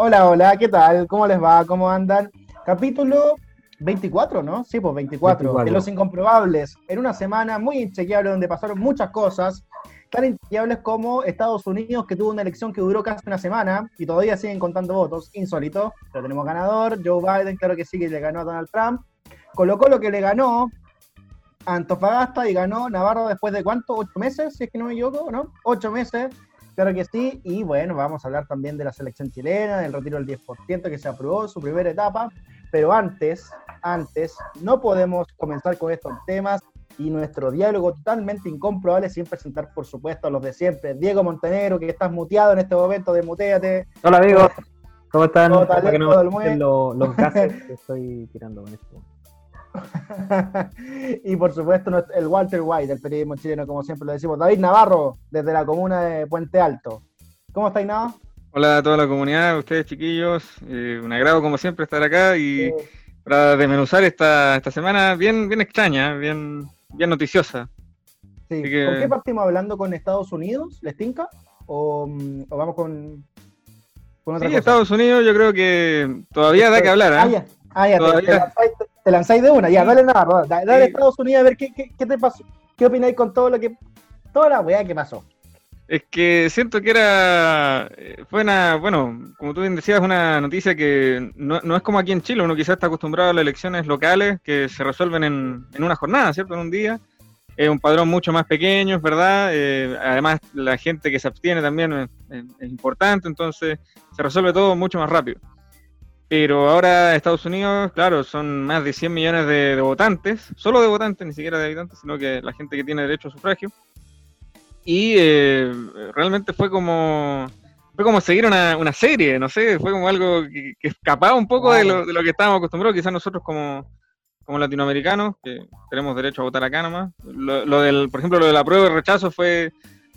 Hola, hola, ¿qué tal? ¿Cómo les va? ¿Cómo andan? Capítulo 24, ¿no? Sí, pues 24. 24. En Los Incomprobables. En una semana muy inchequeable donde pasaron muchas cosas. Tan inchequeables como Estados Unidos, que tuvo una elección que duró casi una semana y todavía siguen contando votos. Insólito. Pero tenemos ganador. Joe Biden, claro que sí, que le ganó a Donald Trump. Colocó lo que le ganó a Antofagasta y ganó Navarro después de cuánto? ¿Ocho meses? Si es que no me equivoco, ¿no? Ocho meses. Claro que sí, y bueno, vamos a hablar también de la selección chilena, del retiro del 10% que se aprobó en su primera etapa, pero antes, antes, no podemos comenzar con estos temas y nuestro diálogo totalmente incomprobable sin presentar, por supuesto, a los de siempre. Diego Montenegro, que estás muteado en este momento, desmuteate. Hola amigos, ¿cómo están? Todo Para que no los, los gases que estoy tirando con esto. y por supuesto, el Walter White, del periodismo chileno, como siempre lo decimos. David Navarro, desde la comuna de Puente Alto. ¿Cómo estáis, Nava? Hola a toda la comunidad, a ustedes chiquillos, eh, un agrado como siempre estar acá y para desmenuzar esta, esta semana bien, bien extraña, bien, bien noticiosa. Sí. Que- ¿Con qué partimos hablando con Estados Unidos? ¿Les tinca? ¿O, mm, o vamos con, con otra Sí, cosa? Estados Unidos yo creo que todavía da que hablar, Ah, ¿eh? ya, ah, ya, te, Todavía- te lanzáis, te lanzáis de una, ya, dale nada, dale, dale a Sí. Estados Unidos a ver qué, qué, qué te pasó, qué opináis con todo lo que, toda la weá que pasó. Es que siento que era, eh, fue una, bueno, como tú bien decías, una noticia que no, no es como aquí en Chile, uno quizás está acostumbrado a las elecciones locales que se resuelven en, en una jornada, ¿cierto? En un día. Es un padrón mucho más pequeño, es verdad. Eh, además, la gente que se abstiene también es, es- es importante, entonces se resuelve todo mucho más rápido. Pero ahora Estados Unidos, claro, son más de 100 millones de, de votantes, solo de votantes, ni siquiera de habitantes, sino que la gente que tiene derecho a sufragio. Y eh, realmente fue como fue como seguir una, una serie, no sé, fue como algo que, que escapaba un poco de, lo, de lo que estábamos acostumbrados, quizás nosotros como, como latinoamericanos, que tenemos derecho a votar acá nomás. Lo, lo del, por ejemplo, lo de la prueba de rechazo fue,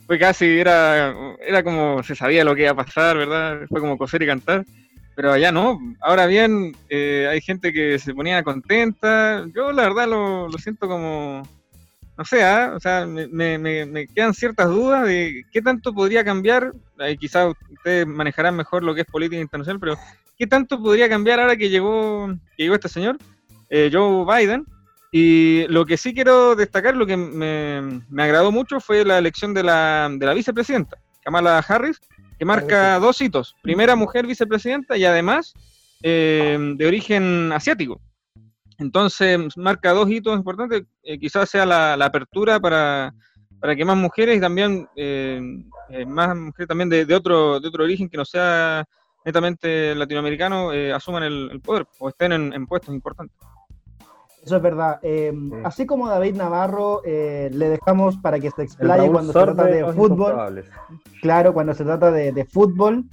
fue casi, era, era como se sabía lo que iba a pasar, ¿verdad? Fue como coser y cantar. Pero allá no. Ahora bien, eh, hay gente que se ponía contenta. Yo la verdad lo, siento como, no sé, ¿ah? o sea, me, me- me- quedan ciertas dudas de qué tanto podría cambiar, ahí quizás ustedes manejarán mejor lo que es política internacional, pero qué tanto podría cambiar ahora que llegó, que llegó este señor, eh, Joe Biden. Y lo que sí quiero destacar, lo que me, me agradó mucho fue la elección de la, de la vicepresidenta, Kamala Harris, que marca dos hitos. Primera mujer vicepresidenta y además eh, de origen asiático. Entonces marca dos hitos importantes, eh, quizás sea la, la apertura para, para que más mujeres y también eh, eh, más mujeres también de, de otro, de otro origen que no sea netamente latinoamericano asuman el, el poder o estén en, en puestos importantes. Eso es verdad. Eh, Así como David Navarro, eh, le dejamos para que se explaye cuando se trata de los fútbol. Claro, cuando se trata de, de fútbol.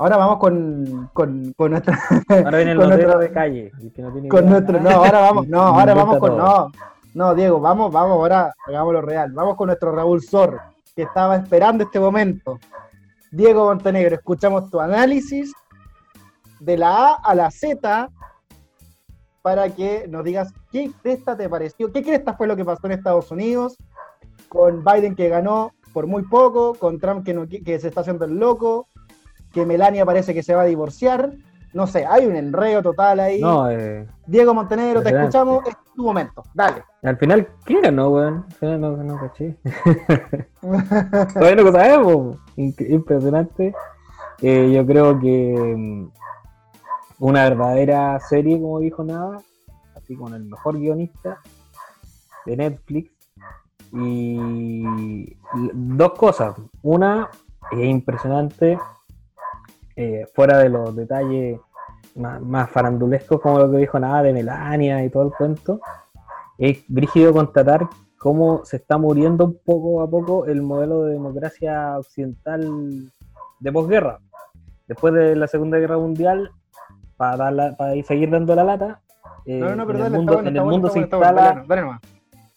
Ahora vamos con, con, con nuestra. Ahora viene el con nuestro- de calle. que no tiene con nuestro. No, ahora vamos, no, ahora vamos con. No, no, Diego, vamos, vamos, ahora hagámoslo real. Vamos con nuestro Raúl Sor, que estaba esperando este momento. Diego Montenegro, escuchamos tu análisis de la A a la Z para que nos digas qué cresta te pareció, qué cresta fue lo que pasó en Estados Unidos, con Biden que ganó por muy poco, con Trump que, no, qui- que se está haciendo el loco, que Melania parece que se va a divorciar. No sé, hay un enredo total ahí. No, eh, Diego Montenegro, te escuchamos, es tu momento. Dale. al final, ¿quién ganó, weón? Al final no, no caché. Todavía no lo sabemos. Impresionante. Eh, yo creo que mm, una verdadera serie, como dijo Nava, así con el mejor guionista de Netflix. Y dos cosas. Una, es impresionante, eh, fuera de los detalles más, farandulescos, como lo que dijo Nava de Melania y todo el cuento, es brígido constatar cómo se está muriendo poco a poco el modelo de democracia occidental de posguerra. Después de la Segunda Guerra Mundial, para, dar la- para ir- seguir dando la lata, eh, No, no, pero en el mundo, está bueno, en está el bueno, mundo está se bueno, instala, dale, dale nomás.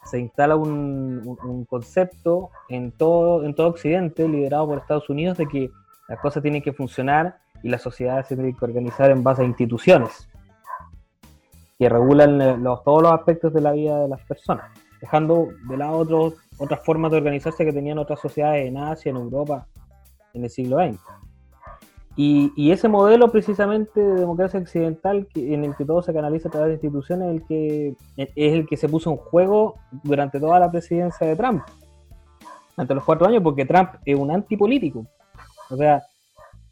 se instala un, un- un concepto en todo, en todo Occidente, liderado por Estados Unidos, de que las cosas tienen que funcionar y la sociedad se tiene que organizar en base a instituciones que regulan eh, los- todos los aspectos de la vida de las personas, dejando de lado otros, otras formas de organizarse que tenían otras sociedades en Asia, en Europa, en el siglo XX. Y, y ese modelo precisamente de democracia occidental que, en el que todo se canaliza a través de instituciones el que, es el que se puso en juego durante toda la presidencia de Trump, ante los cuatro años, porque Trump es un antipolítico. O sea,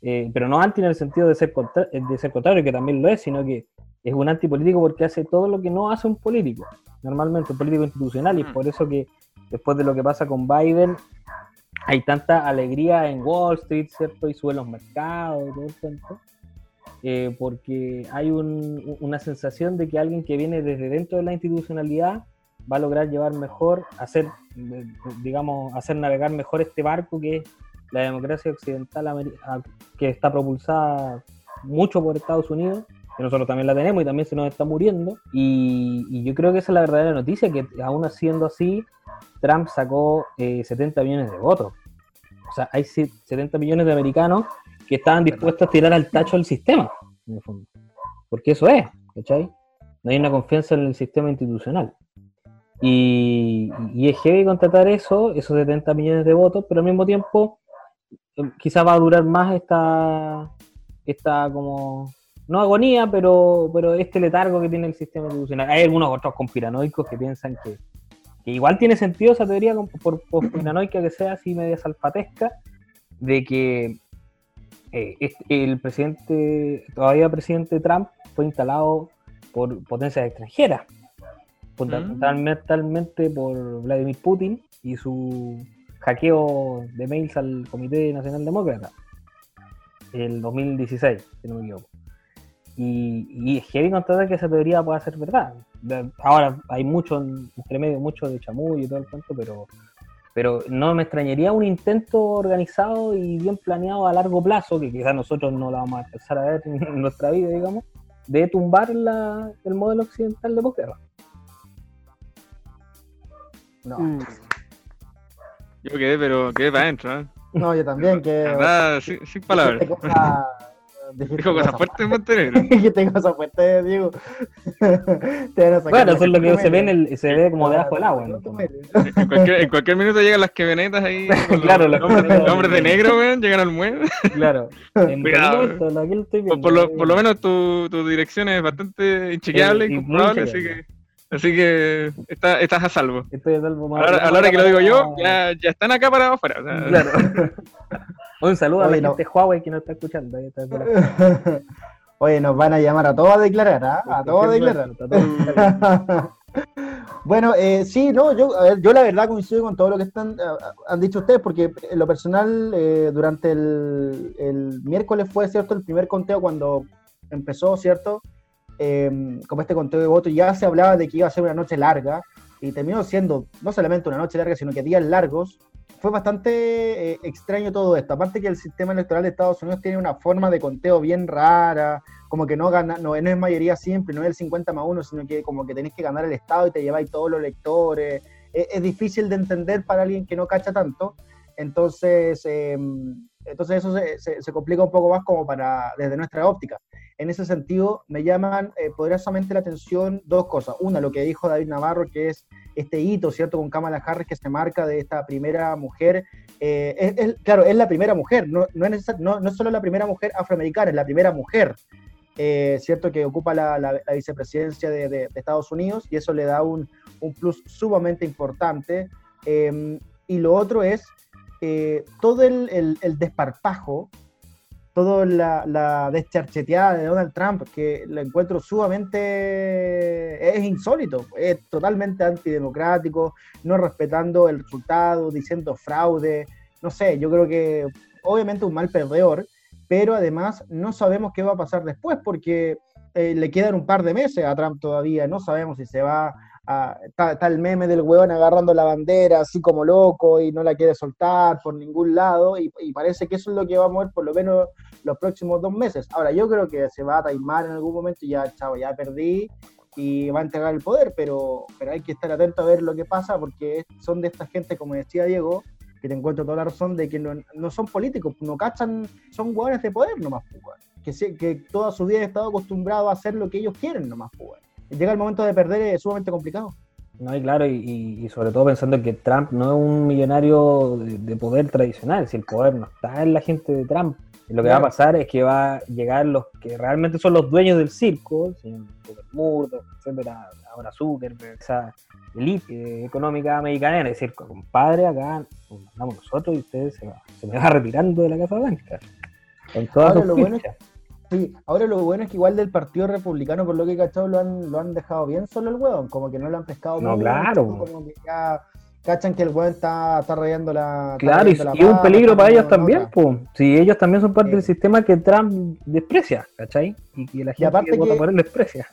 eh, pero no anti en el sentido de ser, de ser contrario, que también lo es, sino que es un antipolítico porque hace todo lo que no hace un político, normalmente un político institucional, y es por eso que después de lo que pasa con Biden, hay tanta alegría en Wall Street, ¿cierto? Y suben los mercados y todo tiempo. Eh, porque hay un, una sensación de que alguien que viene desde dentro de la institucionalidad va a lograr llevar mejor, hacer, digamos, hacer navegar mejor este barco que es la democracia occidental que está propulsada mucho por Estados Unidos, que nosotros también la tenemos y también se nos está muriendo. Y, y yo creo que esa es la verdadera noticia, que aún siendo así, Trump sacó 70 eh, millones de votos. O sea, hay 70 millones de americanos que estaban dispuestos a tirar al tacho el sistema, en el fondo. Porque eso es, ¿cachai? No hay una confianza en el sistema institucional. Y, y es heavy contratar eso, esos 70 millones de votos, pero al mismo tiempo eh, quizás va a durar más esta, esta como, no agonía, pero, pero este letargo que tiene el sistema institucional. Hay algunos otros conspiranoicos que piensan que igual tiene sentido esa teoría, por, por que sea así media salpatesca, de que eh, el presidente, todavía presidente Trump, fue instalado por potencias extranjeras, fundamentalmente por Vladimir Putin y su hackeo de mails al Comité Nacional Demócrata, el 2016, si no me equivoco. Y, y es heavy contar que esa teoría pueda ser verdad ahora hay mucho entre medio, mucho de chamuyo y todo el cuento, pero, pero no me extrañaría un intento organizado y bien planeado a largo plazo, que quizás nosotros no lo vamos a empezar a ver en nuestra vida, digamos, de tumbar la, el modelo occidental de posguerra. No. Mm. Yo quedé, pero quedé para adentro. ¿eh? No, yo también, que. sin, sin palabras. Dijo cosas fuertes en Montenegro. Dijiste cosas fuertes, Diego. bueno, eso es lo que se ve, en el, se ve como debajo del agua. ¿no? En, cualquier, en cualquier minuto llegan las quevenetas ahí. claro, los hombres, de negro, weón, llegan al muelle. Claro. Cuidado. por, lo, por lo menos tu, tu dirección es bastante inchequeable y comprobable, así que. Así que está, estás a salvo. Estoy a salvo. Más a la hora que lo digo yo, ya, ya están acá para afuera. O sea, claro. Un saludo a la gente de Huawei que nos está escuchando. Oye, nos van a llamar a todos a declarar, ¿ah? A todos a declarar. bueno, eh, sí, no, yo, a ver, yo la verdad coincido con todo lo que están, han dicho ustedes, porque en lo personal, eh, durante el, el, miércoles fue, ¿cierto? El primer conteo cuando empezó, ¿cierto? Eh, como este conteo de votos, ya se hablaba de que iba a ser una noche larga, y terminó siendo no solamente una noche larga, sino que días largos, fue bastante eh, extraño todo esto. Aparte que el sistema electoral de Estados Unidos tiene una forma de conteo bien rara, como que no gana, no, es mayoría simple, no es el 50 más 1, sino que como que tenés que ganar el Estado y te lleváis todos los electores. Es, difícil de entender para alguien que no cacha tanto. Entonces, em, entonces eso se, se, complica un poco más como para desde nuestra óptica. En ese sentido, me llaman eh, poderosamente la atención dos cosas. Una, lo que dijo David Navarro, que es este hito, ¿cierto?, con Kamala Harris que se marca de esta primera mujer. Eh, claro, es la primera mujer, no, es solo la primera mujer afroamericana, es la primera mujer, eh, ¿cierto?, que ocupa la, vicepresidencia de, Estados Unidos y eso le da un, plus sumamente importante. Em, y lo otro es todo el, el, el desparpajo toda la, descharcheteada de Donald Trump, que lo encuentro sumamente, es insólito, es totalmente antidemocrático, no respetando el resultado, diciendo fraude, no sé, yo creo que obviamente un mal perdedor, pero además no sabemos qué va a pasar después, porque eh, le quedan un par de meses a Trump todavía, no sabemos si se va está, el meme del hueón agarrando la bandera así como loco y no la quiere soltar por ningún lado y, parece que eso es lo que va a mover por lo menos los próximos dos meses. Ahora yo creo que se va a taimar en algún momento y ya, chavo, ya perdí y va a entregar el poder, pero, pero hay que estar atento a ver lo que pasa porque son de esta gente, como decía Diego, que te encuentro toda la razón de que no, no son políticos, no cachan, son hueones de poder nomás, pues, que, que toda su vida han estado acostumbrados a hacer lo que ellos quieren nomás, pues, llega el momento de perder es sumamente complicado. No, y claro, y, sobre todo pensando que Trump no es un millonario de, poder tradicional, si el poder no está en la gente de Trump, lo que va a pasar es que va a llegar los que realmente son los dueños del circo, el señor Murdoch, etcétera, ahora Zuckerberg, esa elite eh, económica americana, es decir, compadre, acá nos mandamos nosotros y usted se, va, se me va retirando de la Casa Blanca. Con todas Ahora, lo bueno fichas. Sí, ahora lo bueno es que igual del Partido Republicano, por lo que he cachado, lo han, lo han dejado bien solo el hueón, como que no lo han pescado No, claro. como que ya cachan que el hueón está, está rayando la... está Claro, y, la y es un peligro para ellos también, pues. Si ellos también son parte del sistema que Trump desprecia, ¿cachai? Y que la gente aparte que vota por él desprecia.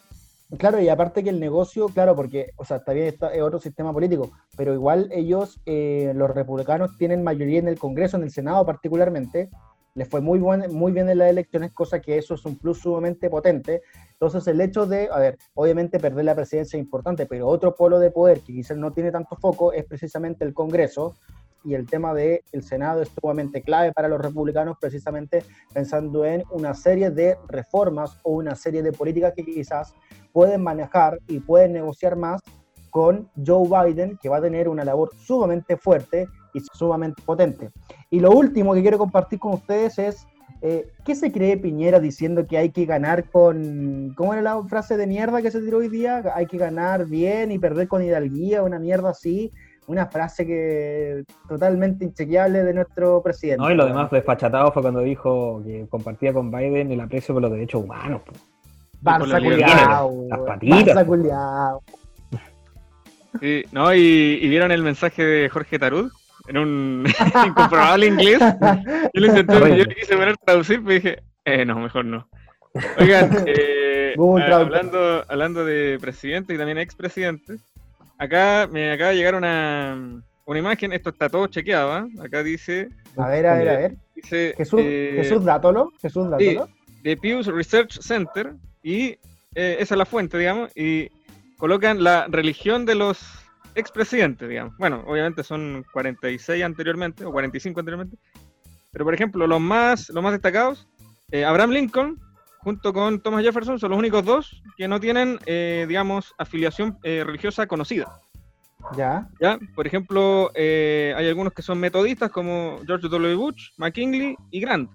Claro, y aparte que el negocio, claro, porque, o sea, está bien, está, es otro sistema político, pero igual ellos, eh, los republicanos, tienen mayoría en el Congreso, en el Senado particularmente, les fue muy, buen, muy bien en las elecciones, cosa que eso es un plus sumamente potente. Entonces, el hecho de, a ver, obviamente perder la presidencia es importante, pero otro polo de poder que quizás no tiene tanto foco es precisamente el Congreso, y el tema del el Senado es sumamente clave para los republicanos, precisamente pensando en una serie de reformas o una serie de políticas que quizás pueden manejar y pueden negociar más con Joe Biden, que va a tener una labor sumamente fuerte y sumamente potente. Y lo último que quiero compartir con ustedes es, eh, ¿qué se cree Piñera diciendo que hay que ganar con, ¿cómo era la frase de mierda que se tiró hoy día? Hay que ganar bien y perder con hidalguía, una mierda así, una frase que totalmente inchequeable de nuestro presidente. No, y lo demás desfachatado fue cuando dijo que compartía con Biden el aprecio por los derechos humanos. pues. Barça culiao, Las patitas, Barça culiao. Sí, no, y, y vieron el mensaje de Jorge Tarud en un incomprobable inglés. Yo lo intenté, yo quise poner traducir, pero dije, eh, no, mejor no. Oigan, eh, hablando, hablando de presidente y también expresidentes, acá me acaba de llegar una, una imagen, esto está todo chequeado, ¿ah? acá dice, A ver, a ver, a ver. dice Jesús, eh, Jesús Dátolo, Jesús Dátolo. de Pew Research Center y eh, esa es la fuente, digamos, y colocan la religión de los expresidentes, digamos. Bueno, obviamente son 46 anteriormente o 45 anteriormente, pero por ejemplo, los más, los más destacados, eh, Abraham Lincoln junto con Thomas Jefferson son los únicos dos que no tienen, eh, digamos, afiliación eh, religiosa conocida. Ya. ¿ya? Por ejemplo, eh, hay algunos que son metodistas como George W. Bush, McKinley y Grant.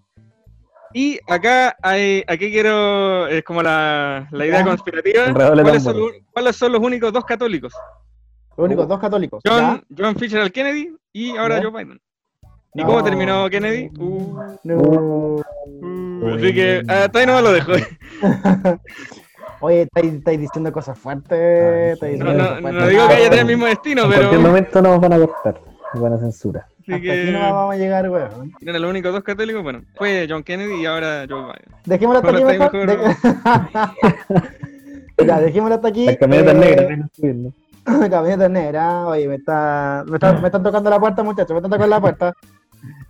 Y acá hay, aquí quiero, es como la, la idea conspirativa, ¿cuáles son, cuáles son los únicos dos católicos? Los únicos dos católicos. John, John Fitzgerald Kennedy y ahora Ya. Joe Biden. ¿Y No. cómo terminó Kennedy? Uh. No. uh, así que hasta ahí no me lo dejo. Oye, estáis, estáis diciendo cosas fuertes. Estáis. No, diciendo no, cosas no fuertes. digo que haya tenido el mismo destino, en pero cualquier momento nos van a cortar, nos van a censura. así Hasta aquí no que vamos a llegar, weón. eran los únicos dos católicos. Bueno, fue John Kennedy y ahora Joe Biden. Dejémoslo hasta aquí mejor. De- ya, dejémoslo hasta aquí. Las camionetas Eh, subiendo. Camioneta negra, oye, me, está, me, está- me están tocando la puerta, muchachos, me están tocando la puerta.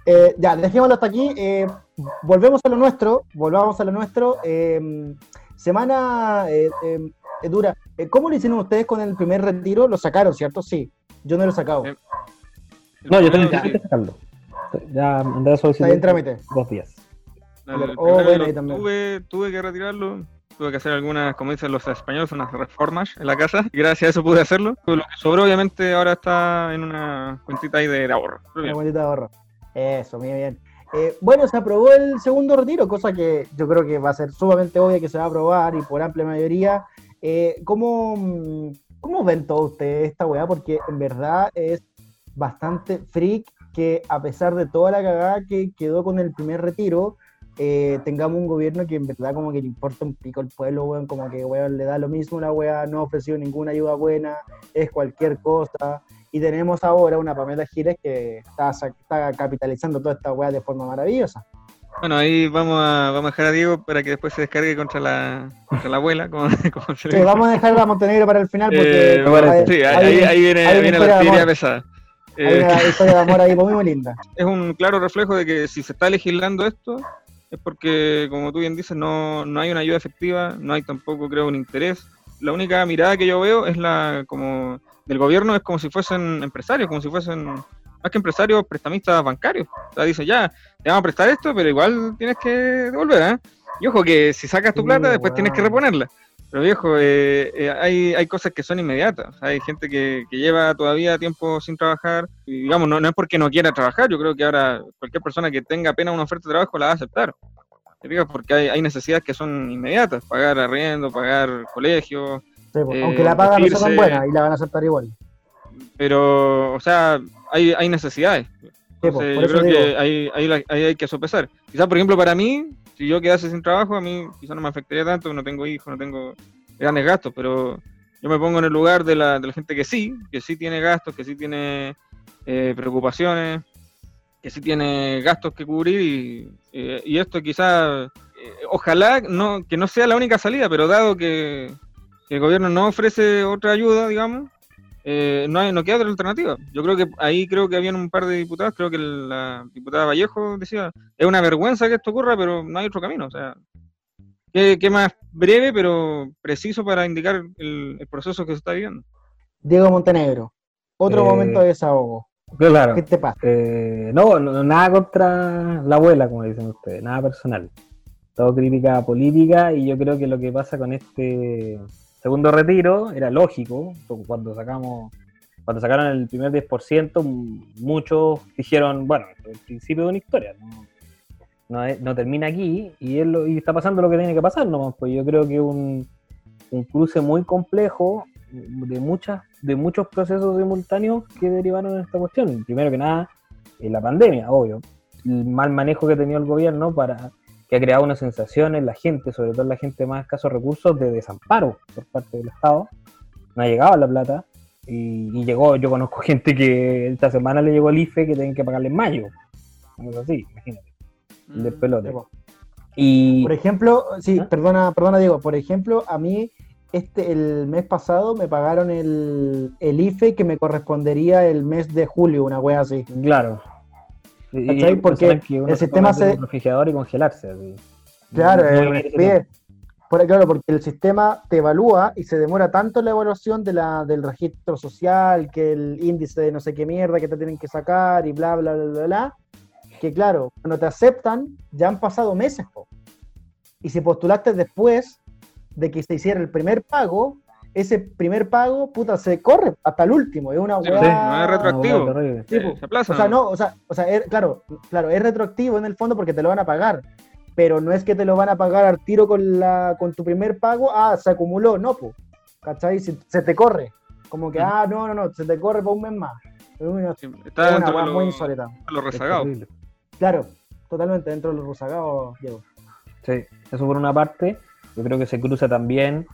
Eh, ya, dejémoslo hasta aquí. eh, volvemos a lo nuestro, volvamos a lo nuestro. eh, semana eh, eh, eh, dura. Eh, ¿Cómo lo hicieron ustedes con el primer retiro? ¿Lo sacaron, cierto? Sí, yo no lo he sacado. No, yo tengo que sacarlo. Ya Andrés Está solicitó ahí en trámite. dos días. El, el Oh, bueno, tuve, tuve que retirarlo. Tuve que hacer algunas, como dicen los españoles, unas reformas en la casa. Y gracias a eso pude hacerlo. Lo que sobró, obviamente, ahora está en una cuentita ahí de, ahorro. Una cuentita de ahorro. Eso, muy bien. Eh, bueno, se aprobó el segundo retiro, cosa que yo creo que va a ser sumamente obvia que se va a aprobar y por amplia mayoría. Eh, ¿cómo, ¿Cómo ven todos ustedes esta weá? Porque en verdad es bastante freak que a pesar de toda la cagada que quedó con el primer retiro, eh, tengamos un gobierno que en verdad como que le importa un pico el pueblo, weón, como que weón, le da lo mismo la weá, no ha ofrecido ninguna ayuda buena, es cualquier cosa. Y tenemos ahora una Pamela Giles que está, está capitalizando toda esta weá de forma maravillosa. Bueno, ahí vamos a, vamos a dejar a Diego para que después se descargue contra la, contra la abuela, como, como se Sí, vamos a dejar a Montenegro para el final porque Eh, Sí, ahí, hay- ahí- ahí viene, una la amor. pesada. hay Eh, una historia de amor ahí muy, muy linda. es un claro reflejo de que si se está legislando esto es porque, como tú bien dices, no, no hay una ayuda efectiva, no hay tampoco, creo, un interés. La única mirada que yo veo es la como del gobierno es como si fuesen empresarios, como si fuesen más que empresarios, prestamistas bancarios. O sea, dice ya, te vamos a prestar esto, pero igual tienes que devolver, ¿eh? Y ojo que si sacas tu Sí, plata, después tienes que reponerla. Pero viejo, eh, eh, hay, hay cosas que son inmediatas. Hay gente que, que, lleva todavía tiempo sin trabajar. Y digamos, no, no es porque no quiera trabajar. Yo creo que ahora cualquier persona que tenga apenas una oferta de trabajo la va a aceptar. Porque hay, hay necesidades que son inmediatas. Pagar arriendo, pagar colegio. Pues, aunque la paga no sea tan buena y la van a aceptar igual. Pero, o sea, hay, hay necesidades. Pues, yo creo que ahí, ahí, hay que sopesar. Quizás, por ejemplo, para mí, si yo quedase sin trabajo, a mí quizás no me afectaría tanto, no tengo hijos, no tengo grandes gastos, pero yo me pongo en el lugar de la, de la gente que sí, que sí tiene gastos, que sí tiene eh, preocupaciones, que sí tiene gastos que cubrir y, eh, esto quizás, eh, ojalá no, que no sea la única salida, pero dado que el gobierno no ofrece otra ayuda, digamos, eh, no, hay, no queda otra alternativa. Yo creo que ahí creo que habían un par de diputados, creo que la diputada Vallejo decía, es una vergüenza que esto ocurra, pero no hay otro camino. O sea, ¿qué, más breve, pero preciso para indicar el, proceso que se está viviendo? Diego Montenegro, otro eh, momento de desahogo. Claro. ¿Qué te pasa? Eh, no, nada contra la abuela, como dicen ustedes, nada personal. Todo crítica política y yo creo que lo que pasa con este segundo retiro era lógico, cuando sacamos cuando sacaron el primer 10%, muchos dijeron, bueno, el principio de una historia, no, no, termina aquí y, y está pasando lo que tiene que pasar nomás, pues yo creo que un, un cruce muy complejo de muchas de muchos procesos simultáneos que derivaron en esta cuestión. Primero que nada, la pandemia, obvio. El mal manejo que tenía el gobierno para que ha creado una sensación en la gente, sobre todo en la gente más escasos recursos, de desamparo por parte del Estado. No ha llegado la plata y, llegó, yo conozco gente que esta semana le llegó el IFE que tienen que pagarle en mayo. Algo así, imagínate. El mm, pelote. Y... Por ejemplo, sí, ¿Ah? perdona, perdona Diego, por ejemplo, a mí este el mes pasado me pagaron el, el IFE que me correspondería el mes de julio, una wea así. Claro. Porque el sistema se. refrigerador y congelarse. Claro, eh, claro, porque el sistema te evalúa y se demora tanto la evaluación de la, del registro social, que el índice de no sé qué mierda que te tienen que sacar y bla, bla, bla, bla, bla que claro, cuando te aceptan, ya han pasado meses. Y si postulaste después de que se hiciera el primer pago, ese primer pago, puta, se corre hasta el último. Es una. Sí, no es retroactivo. se aplaza. O sea, no, o sea, o sea es, claro, claro, es retroactivo en el fondo porque te lo van a pagar. Pero no es que te lo van a pagar al tiro con la con tu primer pago, ah, se acumuló, no, pues. ¿Cachai? Se, te corre. Como que, ah, no, no, no, se te corre por un mes más. Es una, está una muy insólita. Los rezagados. Claro, totalmente dentro de los rezagados, Diego. Sí, eso por una parte. Yo creo que se cruza también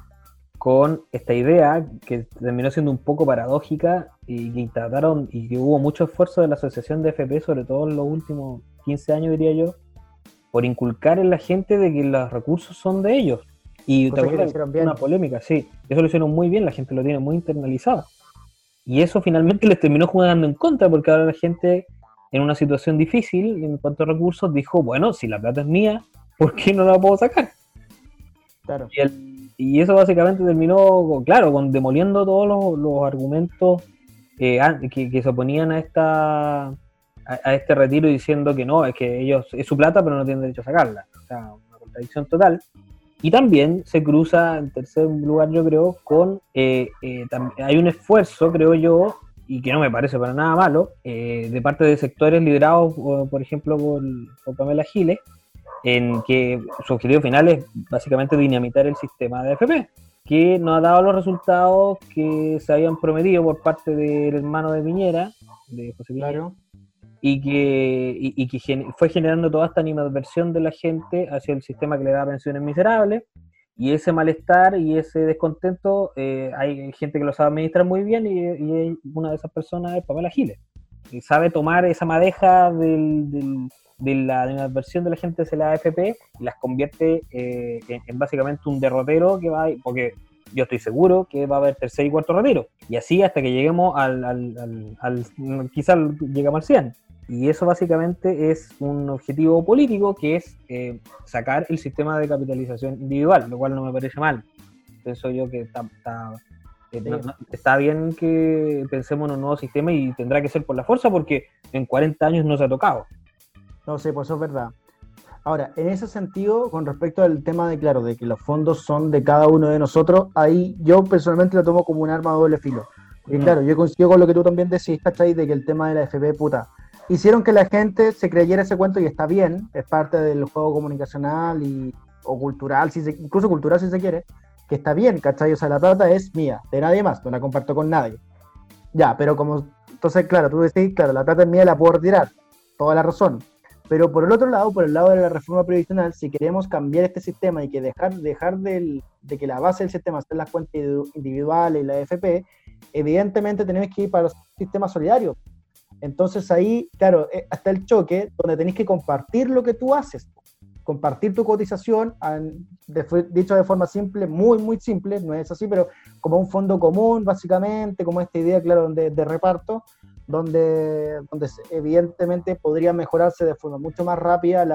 con esta idea que terminó siendo un poco paradójica y que trataron y que hubo mucho esfuerzo de la asociación de FP, sobre todo en los últimos 15 años, diría yo, por inculcar en la gente de que los recursos son de ellos. Y te acuerdas, una polémica, sí, eso lo hicieron muy bien, la gente lo tiene muy internalizado. Y eso finalmente les terminó jugando en contra, porque ahora la gente en una situación difícil en cuanto a recursos dijo, bueno, si la plata es mía, ¿por qué no la puedo sacar? Claro. Y el, y eso básicamente terminó, claro, con demoliendo todos los, argumentos que, se oponían a esta a, este retiro diciendo que no, es que ellos es su plata pero no tienen derecho a sacarla. O sea, una contradicción total. Y también se cruza, en tercer lugar yo creo, con, eh, eh, hay un esfuerzo, creo yo, y que no me parece para nada malo, eh, de parte de sectores liderados, por ejemplo, por, por Pamela Giles, en que su objetivo final es básicamente dinamitar el sistema de FP, que no ha dado los resultados que se habían prometido por parte del hermano de Piñera, de José Piñera, y que, y, que fue generando toda esta animadversión de la gente hacia el sistema que le da pensiones miserables, y ese malestar y ese descontento, eh, hay gente que lo sabe administrar muy bien y, una de esas personas es Pamela Giles, y sabe tomar esa madeja del de la, de versión de la gente de la AFP y las convierte eh, en, básicamente un derrotero que va, porque yo estoy seguro que va a haber tercer y cuarto retiro. Y así hasta que lleguemos al, al, quizás llegamos al 100. Y eso básicamente es un objetivo político que es eh, sacar el sistema de capitalización individual, lo cual no me parece mal. Pienso yo que está, está, está bien que pensemos en un nuevo sistema y tendrá que ser por la fuerza porque en 40 años no se ha tocado. No sé, pues eso es verdad. Ahora, en ese sentido, con respecto al tema de, claro, de que los fondos son de cada uno de nosotros, ahí yo personalmente lo tomo como un arma de doble filo. Y claro, yo coincido con lo que tú también decís, ¿cachai? De que el tema de la FP, puta, hicieron que la gente se creyera ese cuento y está bien, es parte del juego comunicacional y, o cultural, si se, incluso cultural si se quiere, que está bien, ¿cachai? O sea, la plata es mía, de nadie más, no la comparto con nadie. Ya, pero como, entonces, claro, tú decís, claro, la plata es mía, la puedo retirar, toda la razón. Pero por el otro lado, por el lado de la reforma previsional, si queremos cambiar este sistema y que dejar, dejar del, de que la base del sistema sean las cuentas individuales y la AFP, evidentemente tenemos que ir para el sistema solidario. Entonces ahí, claro, hasta eh, el choque donde tenéis que compartir lo que tú haces, compartir tu cotización, dicho de forma simple, muy, muy simple, no es así, pero como un fondo común, básicamente, como esta idea, claro, de, de reparto, donde, donde evidentemente podría mejorarse de forma mucho más rápida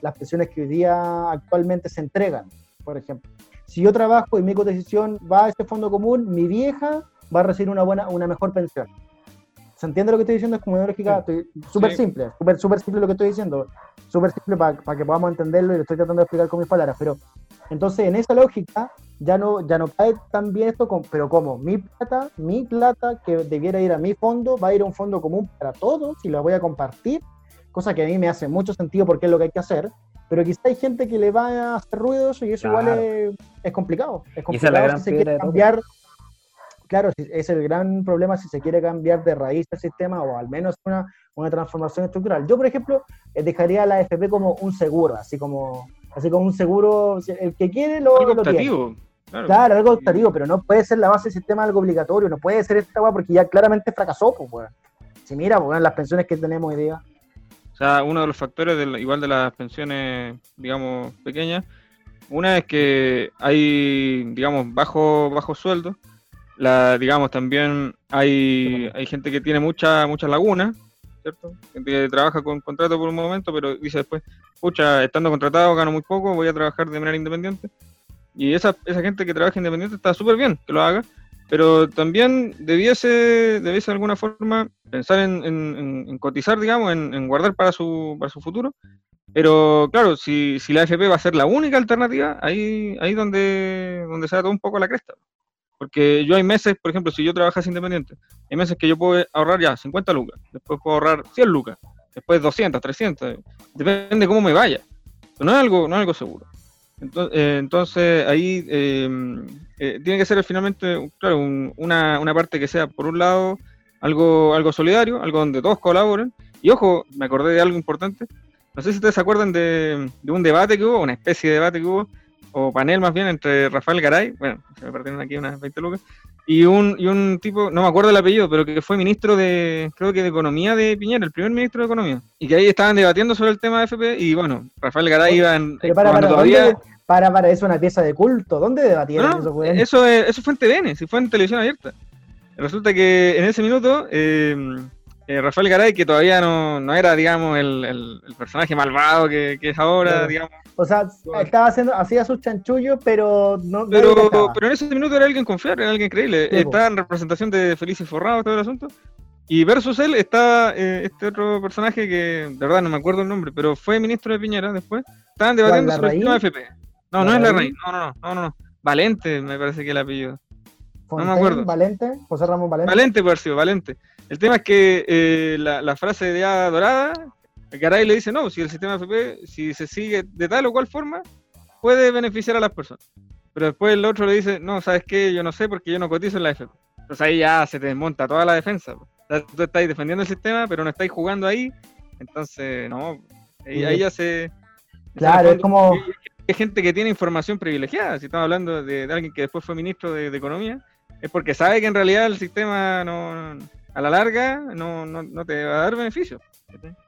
las pensiones que hoy día actualmente se entregan, por ejemplo. Si yo trabajo y mi cotización va a este fondo común, mi vieja va a recibir una, buena, una mejor pensión. ¿Se entiende lo que estoy diciendo? Es como una lógica súper simple, súper super simple lo que estoy diciendo, súper simple para que podamos entenderlo y lo estoy tratando de explicar con mis palabras, pero entonces en esa lógica ya no, ya no cae tan bien esto, pero como mi plata, mi plata que debiera ir a mi fondo, va a ir a un fondo común para todos y la voy a compartir, cosa que a mí me hace mucho sentido porque es lo que hay que hacer, pero quizá hay gente que le va a hacer ruido eso y eso igual es, complicado. Es complicado si se quiere cambiar. Claro, es el gran problema si se quiere cambiar de raíz el sistema o al menos una, una transformación estructural. Yo, por ejemplo, eh, dejaría la FP como un seguro, así como así como un seguro, el que quiere lo, lo tiene. Claro. algo optativo, pero no puede ser la base del sistema algo obligatorio, no puede ser esta agua porque ya claramente fracasó, pues, Si mira, pues, las pensiones que tenemos hoy día. O sea, uno de los factores, del, igual de las pensiones, digamos, pequeñas, una es que hay, digamos, bajo, bajo sueldo. La, digamos, también hay, hay gente que tiene muchas muchas lagunas, ¿cierto? Que trabaja con contrato por un momento, pero dice después, pucha, estando contratado gano muy poco, voy a trabajar de manera independiente. Y esa, esa gente que trabaja independiente está súper bien que lo haga, pero también debiese, debiese de alguna forma pensar en, cotizar, digamos, en, guardar para su, para su futuro. Pero claro, si, si la AFP va a ser la única alternativa, ahí ahí donde, donde se da todo un poco la cresta. Porque yo hay meses, por ejemplo, si yo trabajase independiente, hay meses que yo puedo ahorrar ya 50 lucas, después puedo ahorrar 100 lucas, después 200, 300, depende de cómo me vaya. No es algo, no es algo seguro. Eh, entonces, ahí eh, eh, tiene que ser finalmente, claro, una, una, parte que sea, por un lado, algo, algo solidario, algo donde todos colaboren. Y ojo, me acordé de algo importante. No sé si ustedes se acuerdan de, un debate que hubo, una especie de debate que hubo, o panel más bien, entre Rafael Garay, bueno, se me perdieron aquí unas 20 lucas, y un, y un tipo, no me acuerdo el apellido, pero que fue ministro de, creo que de Economía de Piñera, el primer ministro de Economía. Y que ahí estaban debatiendo sobre el tema de FP y bueno, Rafael Garay iba en... Pero para, para, todavía... para, para, es una pieza de culto. ¿Dónde debatieron eso? Eso, eso fue en TVN, si fue en televisión abierta. Resulta que en ese minuto... Eh, eh, Rafael Garay, que todavía no, no era, digamos, el, el, personaje malvado que, que es ahora, digamos. O sea, estaba haciendo, hacía sus chanchullos, pero no. Pero, pero en ese minuto era alguien confiable, era alguien creíble. estaba en representación de Felices Forrado, todo el asunto. Y versus él está eh, este otro personaje que, de verdad, no me acuerdo el nombre, pero fue ministro de Piñera después. Estaban debatiendo sobre el sistema de FP. No, no es la raíz, no, no, no, no, no. Valente, me parece que el apellido. no me acuerdo. Valente, José Ramón Valente. Valente, por Valente. El tema es que eh, la, frase de A dorada, Garay le dice, no, si el sistema FP, si se sigue de tal o cual forma, puede beneficiar a las personas. Pero después el otro le dice, no, ¿sabes qué? Yo no sé porque yo no cotizo en la FP. Entonces ahí ya se te desmonta toda la defensa. tú estás defendiendo el sistema, pero no estáis jugando ahí. Entonces, no, ahí, ya se... Claro, es como... Hay gente que tiene información privilegiada. Si estamos hablando de, alguien que después fue ministro de, de, Economía, es porque sabe que en realidad el sistema no, a la larga no, no, no te va a dar beneficio.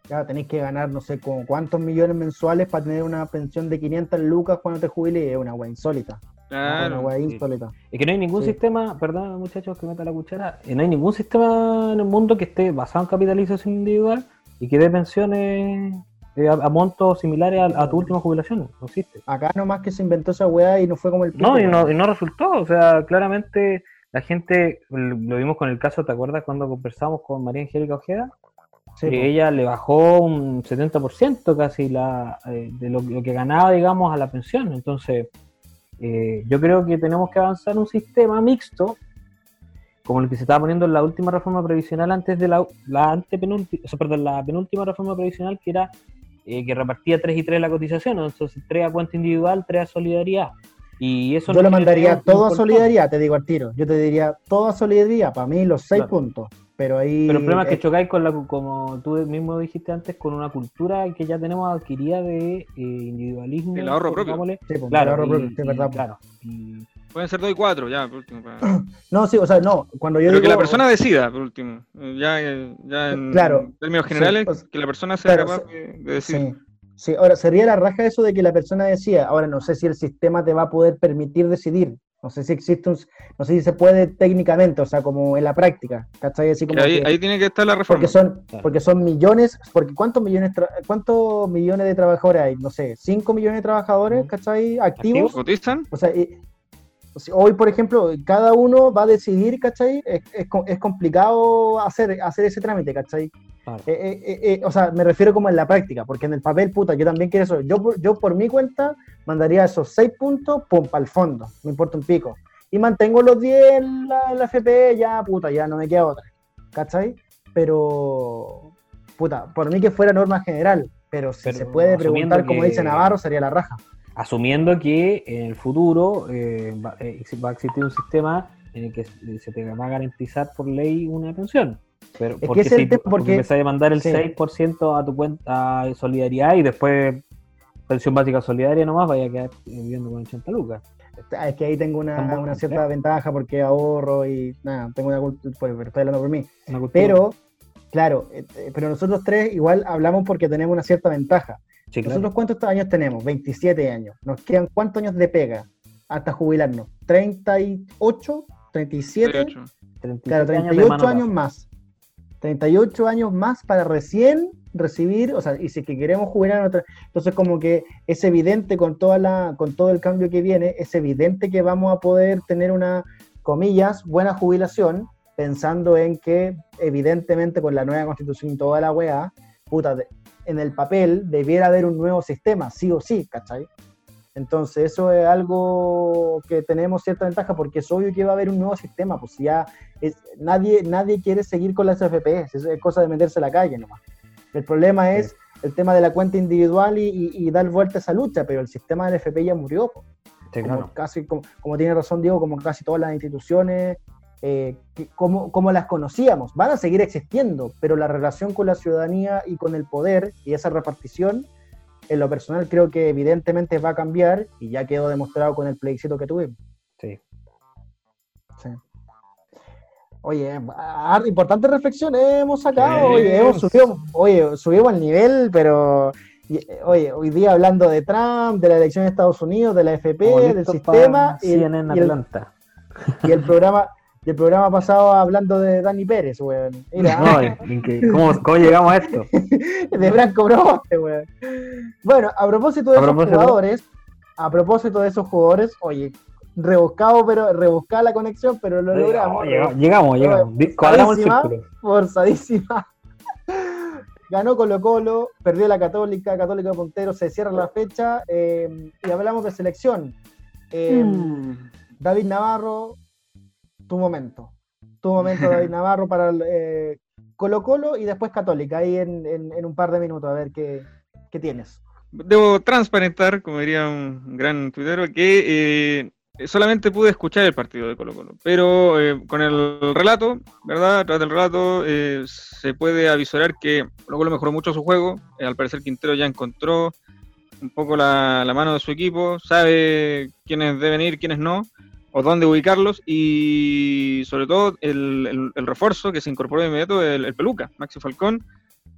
Ya tenéis que ganar, no sé, como cuántos millones mensuales para tener una pensión de 500 lucas cuando te jubiles, es una wea insólita. Claro. Una insólita. Es que no hay ningún sistema, perdón muchachos que meta la cuchara, eh, no hay ningún sistema en el mundo que esté basado en capitalización individual y que dé pensiones eh, a, montos similares a, tu última jubilación. No existe. Acá nomás que se inventó esa weá y no fue como el... no, y no, y no resultó. O sea, claramente la gente, lo vimos con el caso, ¿te acuerdas cuando conversamos con María Angélica Ojeda? Sí, po. ella le bajó un 70% casi la, eh, de lo, lo que ganaba, digamos, a la pensión. Entonces, eh, yo creo que tenemos que avanzar un sistema mixto, como el que se estaba poniendo en la última reforma previsional antes de la, la antepenúltima, o sea, perdón, la penúltima reforma previsional, que era eh, que repartía 3 y 3 la cotización, entonces 3 a cuenta individual, 3 a solidaridad. Y eso Yo no lo mandaría todo a solidaridad, te digo al tiro. Yo te diría todo a solidaridad, para mí los seis Claro. puntos. Pero ahí. Pero el problema es que eh, chocáis con la, como tú mismo dijiste antes, con una cultura que ya tenemos adquirida de eh, individualismo. El ahorro propio. sí, po, Claro, el ahorro y- propio, sí, y- verdad, po. claro. Y- Pueden ser dos y cuatro, ya, por último. para- No, sí, o sea, no. Cuando yo Pero que digo- la persona decida, por último. Ya, ya en Claro. términos Sí, generales, pues, que la persona sea claro, capaz sí. de, de decir. Sí, ahora sería la raja eso de que la persona decía, ahora no sé si el sistema te va a poder permitir decidir, no sé si existe un, no sé si se puede técnicamente, o sea, como en la práctica, ¿cachai? Así como ahí, que- ahí tiene que estar la reforma. porque son, Claro. porque son millones, porque ¿cuántos millones, cuántos millones de trabajadores hay? No sé, 5 millones de trabajadores, Mm. ¿cachai? Activos. ¿Cotizan? O sea, y- o sea, hoy, por ejemplo, cada uno va a decidir, ¿cachai? Es, es, co- es complicado hacer, hacer ese trámite, ¿cachai? Claro. Eh, eh, eh, o sea, me refiero como en la práctica, porque en el papel, puta, yo también quiero eso. Yo, por- yo por mi cuenta mandaría esos seis puntos, pum, para el fondo, me importa un pico. Y mantengo los 10 en la, en la FP, ya, puta, ya no me queda otra, ¿cachai? Pero, puta, por mí que fuera norma general, pero si Pero se puede preguntar, como dice Navarro, sería la raja. Asumiendo que en el futuro eh, va, eh, va a existir un sistema en el que se te va a garantizar por ley una pensión. Pero que porque es si porque- empezás a mandar el sí. 6% a tu cuenta de solidaridad y después pensión básica solidaria nomás, vaya a quedar viviendo con 80 lucas. Es que ahí tengo una, una cierta ¿eh? ventaja porque ahorro y nada, tengo una cultura, pero estoy hablando por mí. Pero, claro, eh, pero nosotros tres igual hablamos porque tenemos una cierta ventaja. Sí, claro. ¿Nosotros cuántos años tenemos? 27 años. ¿Nos quedan cuántos años de pega hasta jubilarnos? ¿38? ¿37? 38. 37 Claro, años de 38 mano años más. 38 años más para recién recibir, o sea, y si es que queremos jubilar, otra- entonces como que es evidente con toda la, con todo el cambio que viene, es evidente que vamos a poder tener una, comillas, buena jubilación, pensando en que evidentemente con la nueva constitución y toda la weá, puta, en el papel debiera haber un nuevo sistema, sí o sí, ¿cachai? Entonces eso es algo que tenemos cierta ventaja porque es obvio que va a haber un nuevo sistema, pues ya es- nadie, nadie quiere seguir con las FPS, eso es cosa de meterse a la calle nomás. El problema es el tema de la cuenta individual y, y- y dar vuelta a esa lucha, pero el sistema del FP ya murió, po. Sí, como, claro. casi, como, como tiene razón Diego, como casi todas las instituciones, eh, como, como las conocíamos, van a seguir existiendo, pero la relación con la ciudadanía y con el poder y esa repartición, en lo personal creo que evidentemente va a cambiar y ya quedó demostrado con el plebiscito que tuvimos. Sí. Sí. Oye, ah, importantes reflexiones hemos sacado, oye, hemos subido, oye, subimos el nivel, pero oye, hoy día hablando de Trump, de la elección de Estados Unidos, de la FP, del sistema y, y el, y el programa y el programa pasado hablando de Dani Pérez, weón. Mira, No, increíble. ¿Cómo, cómo llegamos a esto? de Branco Broste, weón. Bueno, a propósito de A esos propósito. jugadores, a propósito de esos jugadores, oye, rebuscado, pero rebuscada la conexión, pero lo logramos. Llegamos, llegamos, llegamos. Di- Cuadramos el Forzadísima. círculo. forzadísima. Ganó Colo Colo, perdió la Católica, Católica puntero, se cierra la fecha eh, y hablamos de selección. Eh, Mm. David Navarro, tu momento. Tu momento, David Navarro, para eh, Colo Colo y después Católica, ahí en, en- en un par de minutos, a ver qué, qué tienes. Debo transparentar, como diría un gran tuitero, que eh, solamente pude escuchar el partido de Colo Colo, pero eh, con el relato, ¿verdad? A través del relato eh, se puede avisorar que Colo Colo mejoró mucho su juego, eh, al parecer Quintero ya encontró un poco la, la mano de su equipo, sabe quiénes deben ir, quiénes no, o dónde ubicarlos, y sobre todo el, el- refuerzo que se incorporó de inmediato, el, el Peluca, Maxi Falcón,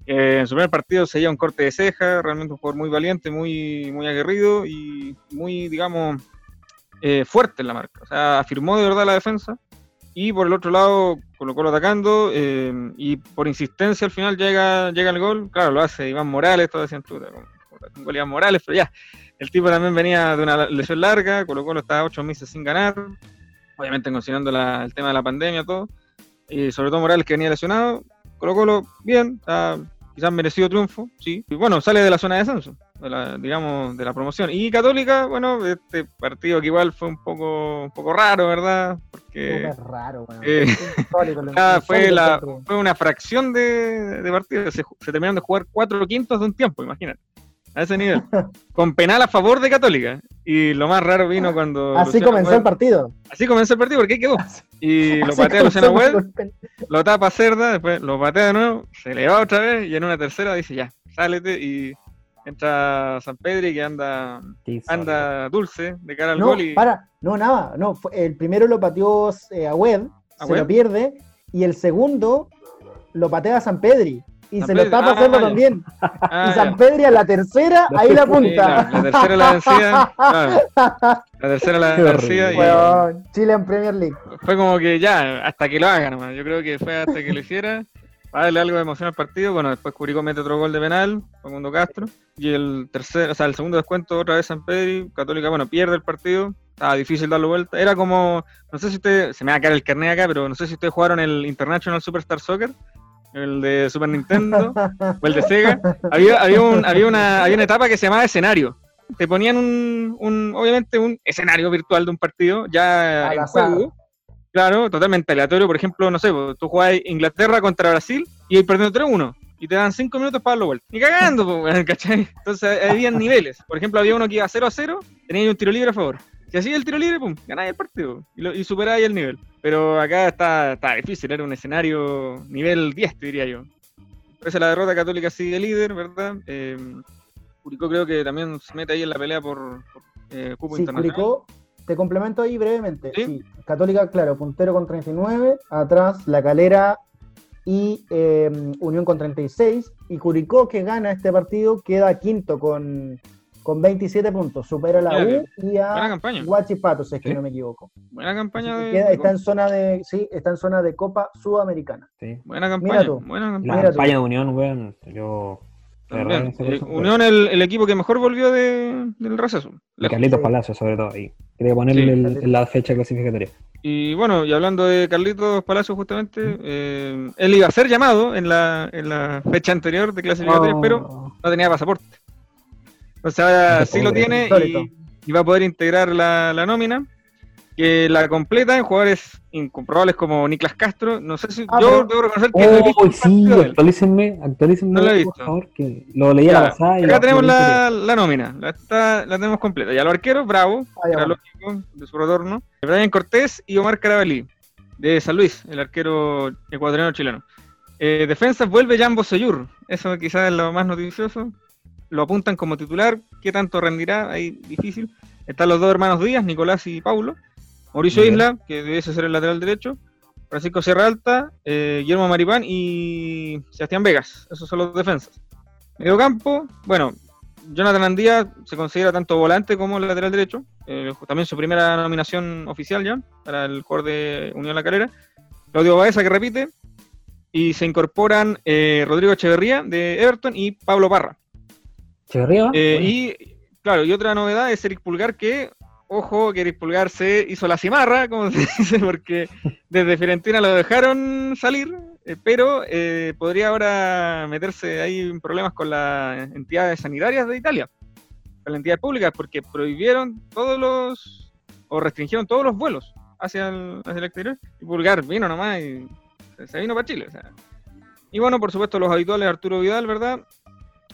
que en su primer partido se lleva un corte de ceja, realmente un jugador muy valiente, muy, muy aguerrido y muy, digamos, eh, fuerte en la marca. O sea, afirmó de verdad la defensa. Y por el otro lado, colocó atacando eh, y por insistencia al final llega, llega el gol. Claro, lo hace Iván Morales, todo decían tú, un gol Iván Morales, pero ya. El tipo también venía de una lesión larga, Colo Colo estaba ocho meses sin ganar, obviamente considerando la- el tema de la pandemia, todo, y sobre todo Morales que venía lesionado, Colo Colo, bien, está quizás merecido triunfo, sí. Y bueno, sale de la zona de descenso, de la, digamos, de la promoción. Y Católica, bueno, este partido que igual fue un poco, un poco raro, ¿verdad? Porque raro. Eh, fue, insólito la, fue una fracción de, de partido. Se, se terminaron de jugar cuatro quintos de un tiempo, imagínate. A ese nivel. Con penal a favor de Católica. Y lo más raro vino cuando. Así Luciano comenzó el partido. Así comenzó el partido, porque ahí quedó. Y lo patea Luciano Huel, lo tapa Cerda, después lo patea de nuevo, se le va otra vez y en una tercera dice ya, sálete y entra San Pedri que anda Sí, anda dulce de cara al No, gol y para, no, nada. No, el primero lo pateó eh, a Web, ¿A se lo pierde, y el segundo lo patea a San Pedri. Y San se lo tapa ah, hacerlo ya. también. Ah, y San ya. Pedri a la tercera, ahí la Sí, punta. la, la tercera la vencida, claro. la tercera la Qué vencida y Chile en Premier League. fue como que ya, hasta que lo haga nomás, yo creo que fue hasta que lo hiciera, para darle algo de emoción al partido, bueno, después Curicó mete otro gol de penal, Facundo Castro, y el tercer, o sea, el segundo descuento otra vez San Pedri, Católica, bueno, pierde el partido, estaba difícil darlo vuelta, era como, no sé si usted, se me va a caer el carnet acá, pero no sé si ustedes jugaron el International Superstar Soccer, el de Super Nintendo, o el de Sega, había, había, un- había una, había una etapa que se llamaba escenario. Te ponían un, un- obviamente, un escenario virtual de un partido ya Al en azar. juego. Claro, totalmente aleatorio. Por ejemplo, no sé, vos, tú jugás Inglaterra contra Brasil y ahí perdiendo 3-1. Y te dan 5 minutos para darlo vuelta. Ni cagando, weón, ¿cachai? Entonces había niveles. Por ejemplo, había uno que iba 0-0, tenía un tiro libre a favor. Si hacía el tiro libre, pum, ganáis el partido. Y, lo, y superáis el nivel. Pero acá está, está difícil, era un escenario nivel 10, te diría yo. A la derrota católica sigue líder, ¿verdad? Eh, Curicó creo que también se mete ahí en la pelea por, por, eh, cupo Sí, internacional. Curicó, te complemento ahí brevemente. ¿Sí? Sí, Católica, claro, puntero con 39, atrás La Calera y eh, Unión con 36, y Curicó que gana este partido queda quinto con, con 27 puntos, supera a la Mira U y a. Huachipato, si es que Sí. no me equivoco. Buena campaña de. queda- está en zona de, sí, está en zona de Copa Sudamericana. Sí. Buena Mira campaña. tú. Buena La campaña. Mira tú. campaña de Unión, weón, yo... También. Eh, Unión, el, el equipo que mejor volvió de, del receso. Y. Carlitos Sí. Palacio, sobre todo, ahí. Quería ponerle Sí. el- en la fecha clasificatoria. Y bueno, y hablando de Carlitos Palacio, justamente, eh, él iba a ser llamado en la, en la fecha anterior de clasificatoria, Oh, pero no tenía pasaporte. O sea, sí lo tiene y, y va a poder integrar la, la nómina, que la completa en jugadores incomprobables como Niklas Castro. No sé si Ah, yo pero- debo reconocer que no he visto Oh, un sí, actualícenme, actualícenme, No lo he por visto. favor, que lo leí a Ya, la pasada. y Acá tenemos la, la nómina, la, está- la tenemos completa. Ya los arqueros, Bravo, Ah, ya, era bueno. lógico, de su retorno. Brian Cortés y Omar Carabalí, de San Luis, el arquero ecuatoriano chileno. Eh, defensas vuelve Jambo Seyur, eso quizás es lo más noticioso. Lo apuntan como titular, ¿qué tanto rendirá? Ahí difícil. Están los dos hermanos Díaz, Nicolás y Paulo. Mauricio Bien. Isla, que debiese ser el lateral derecho. Francisco Sierra Alta, eh, Guillermo Maripán y Sebastián Vegas. Esos son los defensas. Medio campo, bueno, Jonathan Andía se considera tanto volante como lateral derecho. eh, también su primera nominación oficial ya para el jugador de Unión La Calera. Claudio Baeza que repite. Y se incorporan eh, Rodrigo Echeverría de Everton y Pablo Parra. Eh, Bueno. y claro, y otra novedad es Eric Pulgar que, ojo, que Eric Pulgar se hizo la cimarra, como se dice, porque desde Fiorentina lo dejaron salir, eh, pero eh, podría ahora meterse ahí en problemas con las entidades sanitarias de Italia, con las entidades públicas, porque prohibieron todos los, o restringieron todos los vuelos hacia el, hacia el exterior, y Pulgar vino nomás y se, se vino para Chile. o sea. Y bueno, por supuesto, los habituales Arturo Vidal, ¿verdad?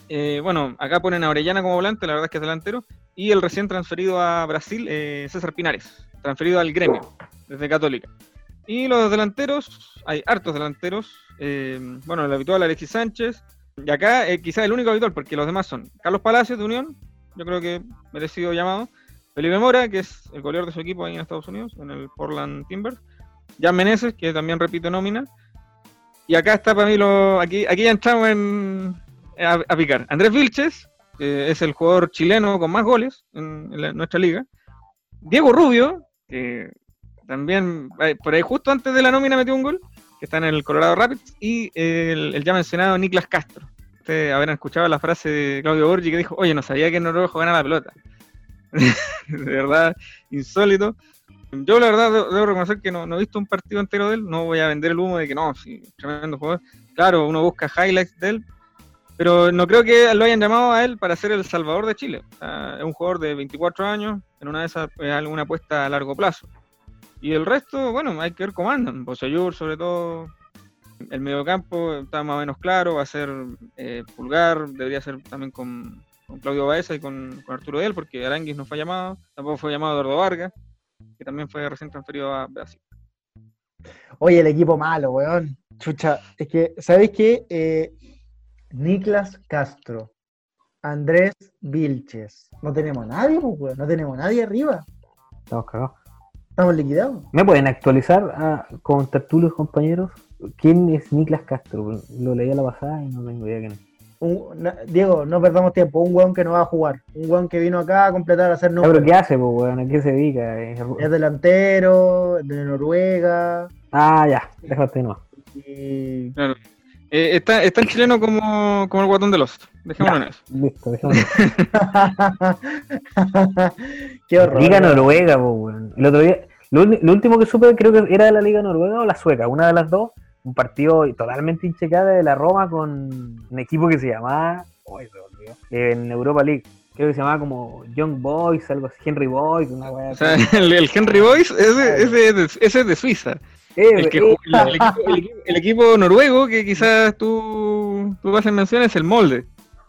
Eh, bueno, acá ponen a Orellana como volante, la verdad es que es delantero. Y el recién transferido a Brasil, eh, César Pinares, transferido al gremio, desde Católica. Y los delanteros, hay hartos delanteros. eh, bueno, el habitual Alexis Sánchez. Y acá quizás el único habitual, porque los demás son Carlos Palacios de Unión, yo creo que merecido llamado. Felipe Mora, que es el goleador de su equipo ahí en Estados Unidos, en el Portland Timbers. Jan Meneses, que también repite nómina. Y acá está para mí lo. Aquí, aquí ya entramos en, a, picar. Andrés Vilches, que es el jugador chileno con más goles en, en nuestra liga. Diego Rubio, que también eh, por ahí justo antes de la nómina metió un gol, que está en el Colorado Rapids. Y el, ya mencionado Niklas Castro. Ustedes habrán escuchado la frase de Claudio Borgi que dijo: Oye, no sabía que Noruega jugaba la pelota. de verdad, insólito. Yo la verdad debo reconocer que no, no he visto un partido entero de él, no voy a vender el humo de que no, sí, tremendo jugador. Claro, uno busca highlights de él, pero no creo que lo hayan llamado a él para ser el salvador de Chile. Es un jugador de 24 años, en una de esas es alguna apuesta a largo plazo. Y el resto, bueno, hay que ver cómo andan. Bosayur, sobre todo, el mediocampo está más o menos claro, va a ser eh, Pulgar, debería ser también con, con Claudio Baeza y con, con Arturo Del, porque Aranguis no fue llamado, tampoco fue llamado Eduardo Vargas, que también fue recién transferido a Brasil. Oye, el equipo malo, weón. Chucha, es que, ¿sabéis qué? Eh, Niklas Castro, Andrés Vilches. No tenemos a nadie, pues, weón. No tenemos a nadie arriba. Estamos cagados. Estamos liquidados. ¿Me pueden actualizar ah, con tertulios compañeros? ¿Quién es Niklas Castro? Lo leí a la pasada y no tengo idea quién es. Un- na- Diego, no perdamos tiempo. Un weón que no va a jugar. Un weón que vino acá a completar, a hacer números. pero ¿qué hace, pues, weón? ¿A qué se dedica? Es- Es delantero, de Noruega. Ah, ya, déjate nomás. Y... Claro. Eh, está, es tan chileno como, como el guatón de los. Dejémoslo en eso. Listo, dejémoslo. Qué horror. Liga. Noruega, weón. El otro día, lo, lo último que supe creo que era de la Liga Noruega o la Sueca, una de las dos. Un partido totalmente inchecable de la Roma con un equipo que se llamaba. oh, se me olvidó, en Europa League. Creo que se llamaba como Young Boys, algo así, Henry Boys, una weá O sea, el, el Henry Boys, ese, ese, es de- ese es de Suiza. El, que, ju- el, el equipo, el noruego que quizás tú, tú haces mención es el Molde.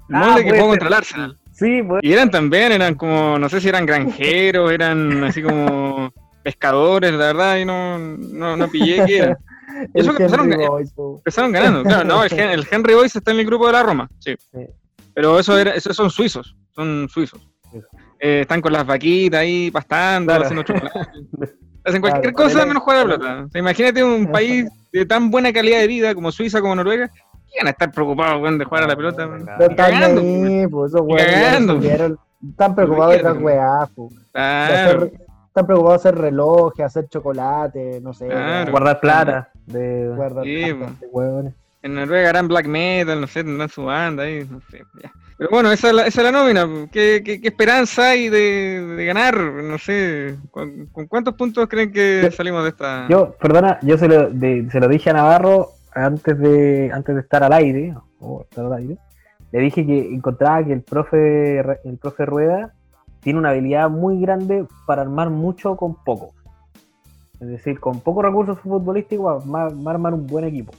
El Ah, Molde que jugó contra el Arsenal. sí, pues. Y eran también, eran como, no sé si eran granjeros, eran así como pescadores, la verdad, y no, no, no pillé qué eran. El Eso que empezaron, Boys, po. empezaron ganando. Claro, no, el, Hen- el Henry Boys está en el grupo de la Roma, sí. Sí. Pero eso era, esos son suizos, son suizos. Eh, están con las vaquitas ahí pastando, Claro. haciendo chocolate. Hacen cualquier Claro, cosa menos jugar a la pelota. O sea, imagínate un país de tan buena calidad de vida como Suiza, como Noruega, que van a estar preocupados weón, de jugar a la pelota. weón? No están cagando, ahí, pues esos cagando. Están preocupados de otras weá, Claro. hacer- Están preocupados de hacer relojes, hacer chocolate, no sé. Claro. Guardar plata de, Guardar Sí, plata. de huevones. En Noruega harán black metal, no sé, tendrán su banda ahí, no sé. ya. Pero bueno, esa es la, esa es la nómina. ¿Qué, qué, qué esperanza hay de, de ganar? No sé, ¿con, con cuántos puntos creen que Yo- salimos de esta? Yo, perdona, yo se lo, de- se lo dije a Navarro antes de antes de estar al aire, o estar al aire. Le dije que encontraba que el profe el profe Rueda tiene una habilidad muy grande para armar mucho con poco. Es decir, con pocos recursos futbolísticos va a armar un buen equipo.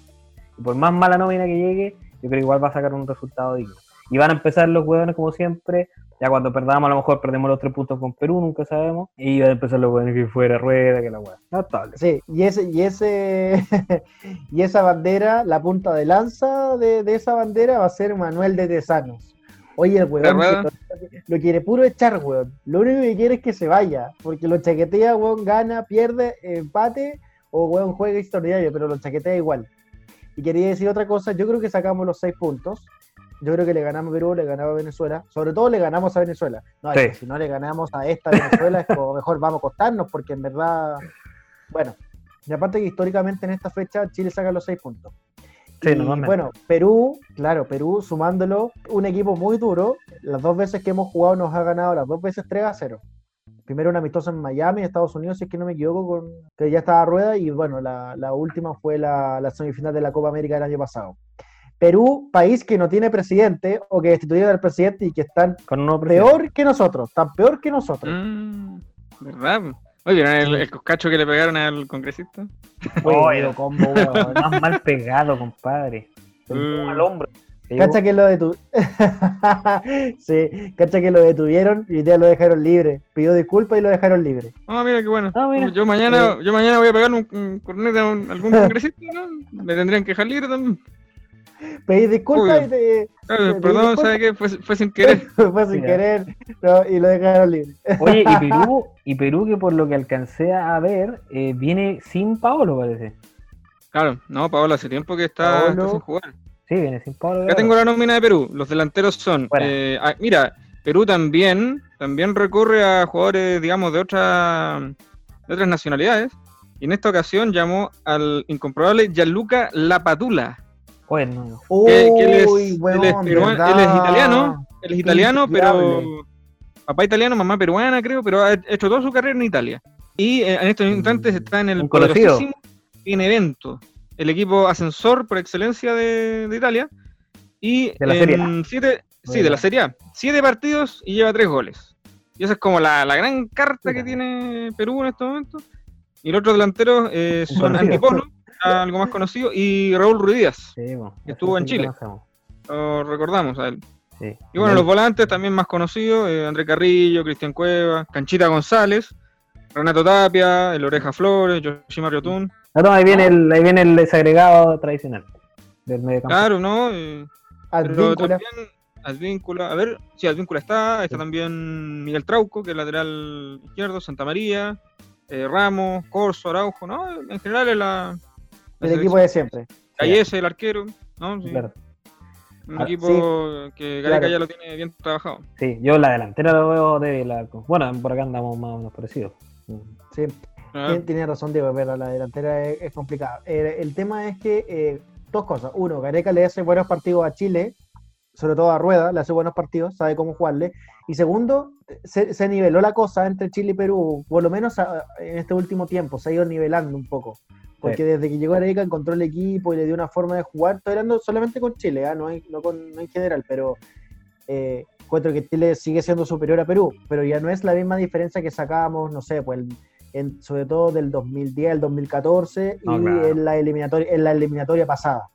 Y por más mala nómina que llegue, yo creo que igual va a sacar un resultado digno. Y van a empezar los hueones como siempre. Ya cuando perdamos, a lo mejor perdemos los tres puntos con Perú, nunca sabemos. Y van a empezar los hueones que fuera rueda, que la hueá. Notable. Sí, y ese, y ese, y esa bandera, la punta de lanza de, de esa bandera va a ser Manuel de Tesanos. Oye, el weón lo quiere puro echar, weón. Lo único que quiere es que se vaya, porque lo chaquetea, weón, gana, pierde, empate, o weón juega extraordinario, pero lo chaquetea igual. Y quería decir otra cosa, yo creo que sacamos los seis puntos. Yo creo que le ganamos a Perú, le ganamos a Venezuela. Sobre todo le ganamos a Venezuela. No, Sí. si no le ganamos a esta Venezuela, es como mejor vamos a acostarnos, porque en verdad, bueno. Y aparte que históricamente en esta fecha Chile saca los seis puntos. Sí, Y, bueno, Perú, claro, Perú sumándolo, un equipo muy duro. Las dos veces que hemos jugado nos ha ganado las dos veces 3 a 0. Primero un amistoso en Miami, Estados Unidos, si es que no me equivoco, con, que ya estaba a rueda. Y bueno, la, la última fue la, la semifinal de la Copa América del año pasado. Perú, país que no tiene presidente o que destituyeron al presidente y que están Con presidente. peor que nosotros, están peor que nosotros. Mm, ¿Verdad? Oye, ¿vieron el, el coscacho que le pegaron al congresista? Oye, Oye, combo, weón. Más mal pegado, compadre. Mm. al hombro. Cacha que lo detuvieron. sí, cacha que lo detuvieron y ya lo dejaron libre. Pidió disculpas y lo dejaron libre. Ah, mira qué bueno. Ah, mira. Yo mañana, yo mañana voy a pegar un, un cornete a un- algún congresista, ¿no? Me tendrían que dejar libre también. Pedí disculpas Obvio. y te, Pero perdón, disculpa. ¿sabe qué? Fue, fue sin querer. fue sin Mira. querer no, y lo dejaron libre. Oye, y Perú, y Perú que por lo que alcancé a ver, eh, viene sin Paolo, parece. Claro, no, Paola, hace tiempo que está, Paolo. está sin jugar. Sí, viene sin Paolo. Acá tengo la nómina de Perú. Los delanteros son. Eh, ah, mira, Perú también, también recurre a jugadores, digamos, de, otra, de otras nacionalidades. Y en esta ocasión llamó al incomprobable Gianluca Lapadula. Él, es, Uy, él es peruano- él es italiano. Él es italiano, pero. Papá italiano, mamá peruana, creo, pero ha hecho toda su carrera en Italia. Y eh, en estos instantes está en el conocido. Benevento, el equipo ascensor por excelencia de, de Italia. Y De la Serie A. en siete, sí, de la Serie A. Siete partidos y lleva tres goles. Y esa es como la, la gran carta que tiene Perú en estos momentos. Y los otros delanteros eh, son conocido. Algo más conocido, y Raúl Ruidíaz. Sí, Que estuvo en Chile. conocemos. Lo recordamos a él. Sí. Y bueno, los volantes también más conocidos, eh, André Carrillo, Cristian Cueva, Canchita González, Renato Tapia, El Oreja Flores, Yoshima Ryotun. No, no, ahí viene el, ahí viene el desagregado tradicional del mediocampo. Claro, ¿no? Eh, pero Advíncula. también Advíncula, a ver, sí, Advíncula está, está también Miguel Trauco, que es lateral izquierdo, Santa María, eh, Ramos, Corso, Araujo, ¿no? En general es la... El equipo de siempre. Cayese, el arquero, ¿no? Sí, Claro. Un Ah, equipo que Gareca claro. ya lo tiene bien trabajado. Sí, yo la delantera lo veo de la. Bueno, por acá andamos más o menos parecidos. Sí. Ah, Tien- Tiene razón, Diego, pero la delantera es, es complicada. Eh, el tema es que, eh, dos cosas. Uno, Gareca le hace buenos partidos a Chile, sobre todo a Rueda, le hace buenos partidos, sabe cómo jugarle. Y segundo, se, se niveló la cosa entre Chile y Perú, por lo menos a- en este último tiempo, se ha ido nivelando un poco. Porque desde que llegó Gareca encontró el equipo y le dio una forma de jugar, estoy hablando solamente con Chile, ¿ah? no, hay- no, con- no en general, pero eh, encuentro que Chile sigue siendo superior a Perú, pero ya no es la misma diferencia que sacábamos, no sé, pues en- sobre todo del 2010 al 2014 y claro. en, la eliminatoria, en la eliminatoria pasada.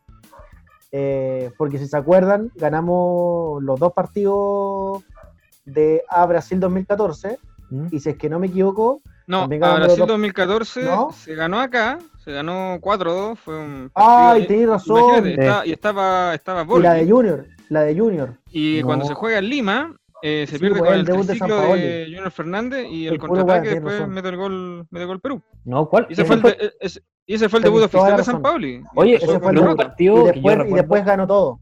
Eh, porque si se acuerdan, ganamos los dos partidos de a Brasil 2014 ¿Mm? y si es que no me equivoco, No, a Brasil los dos- 2014 ¿No? se ganó acá, se ganó 4-2, fue un ¡ay, tenés razón! está- y estaba, estaba Y la de Junior, la de Junior. y No. cuando se juega en Lima, eh, se Sí, pierde pues, con el el debut de triciclo Sampaoli. de Junior Fernández y el, El contraataque después mete el gol, mete gol Perú. No, ¿cuál? Y ese fue el, de- ese- y ese fue el debut oficial de San. Pauli. Oye, ese fue el partido Y que yo después, y recuerdo- después ganó todo.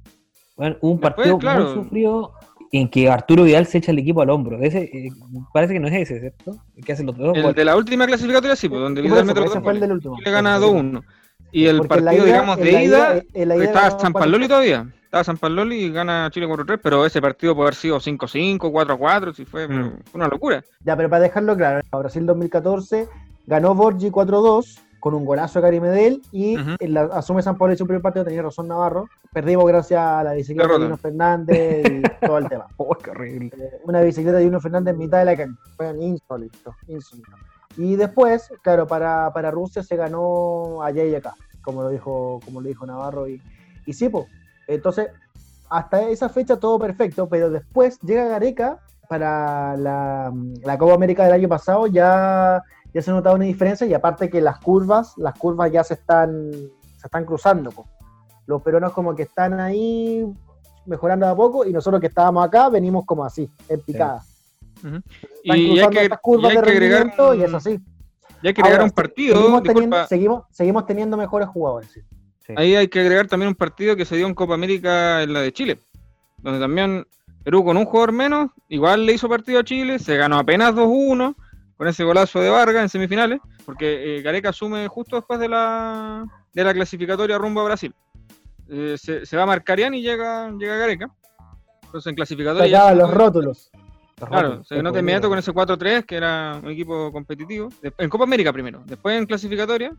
Bueno, un Después, partido claro. muy sufrido en que Arturo Vidal se echa el equipo al hombro. Ese, eh, parece que no es ese, ¿cierto? El que hace los dos El goles. de la última clasificatoria sí, pues, donde Vidal eso, mete los dos fue el goles. del último. Chile gana 2-1. Y el Porque partido, ida- digamos, de la ida, la ida estaba San Paloli todavía. Estaba San Paloli y gana Chile 4-3, pero ese partido puede haber sido 5-5, 4-4, si fue Mm. fue una locura. Ya, pero para dejarlo claro, a Brasil 2014 ganó Borgi 4-2 con un golazo de Cari Medel y Ujú. en la, asume San Pablo el primer partido, tenía razón Navarro. Perdimos gracias a la bicicleta de. Lino Fernández y todo el tema. Oh, qué horrible. Eh, Una bicicleta de Lino Fernández en mitad de la cancha. Fue insólito, insólito. Y después, claro, para, para Rusia se ganó allá y acá, como lo dijo, como lo dijo Navarro. Y, y pues, entonces, hasta esa fecha todo perfecto, pero después llega Gareca para la, la Copa América del año pasado, ya, ya se notaba una diferencia y aparte que las curvas, las curvas ya se están, se están cruzando. po. Los peruanos como que están ahí mejorando de a poco y nosotros que estábamos acá venimos como así, en picada. Ujú. Están Y hay cruzando que, estas curvas y hay de que agregar, y un- es así. y hay que agregar Ahora, un partido, seguimos, teniendo, seguimos, seguimos teniendo mejores jugadores. sí. Sí. ahí hay que agregar también un partido que se dio en Copa América en la de Chile, donde también Perú con un jugador menos, igual le hizo partido a Chile, se ganó apenas 2-1 con ese golazo de Vargas en semifinales, porque eh, Gareca asume justo después de la, de la clasificatoria rumbo a Brasil. Eh, se, se va Marcarian y llega, llega Gareca. Entonces en clasificatoria... se- los rótulos. Claro, se nota inmediato con ese 4-3, que era un equipo competitivo. En Copa América primero, después en clasificatoria,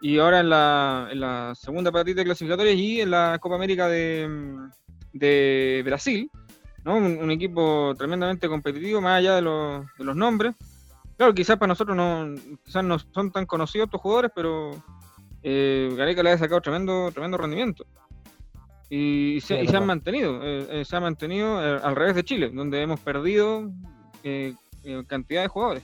y ahora en la, en la segunda partida de clasificatoria y en la Copa América de, de Brasil, ¿no? Un, un equipo tremendamente competitivo, más allá de los, de los nombres. Claro, quizás para nosotros no, quizás no son tan conocidos estos jugadores, pero eh, Gareca le ha sacado tremendo, tremendo rendimiento. Y, se, Sí, es y se han mantenido, eh, eh, se ha mantenido eh, al revés de Chile, donde hemos perdido eh, cantidad de jugadores.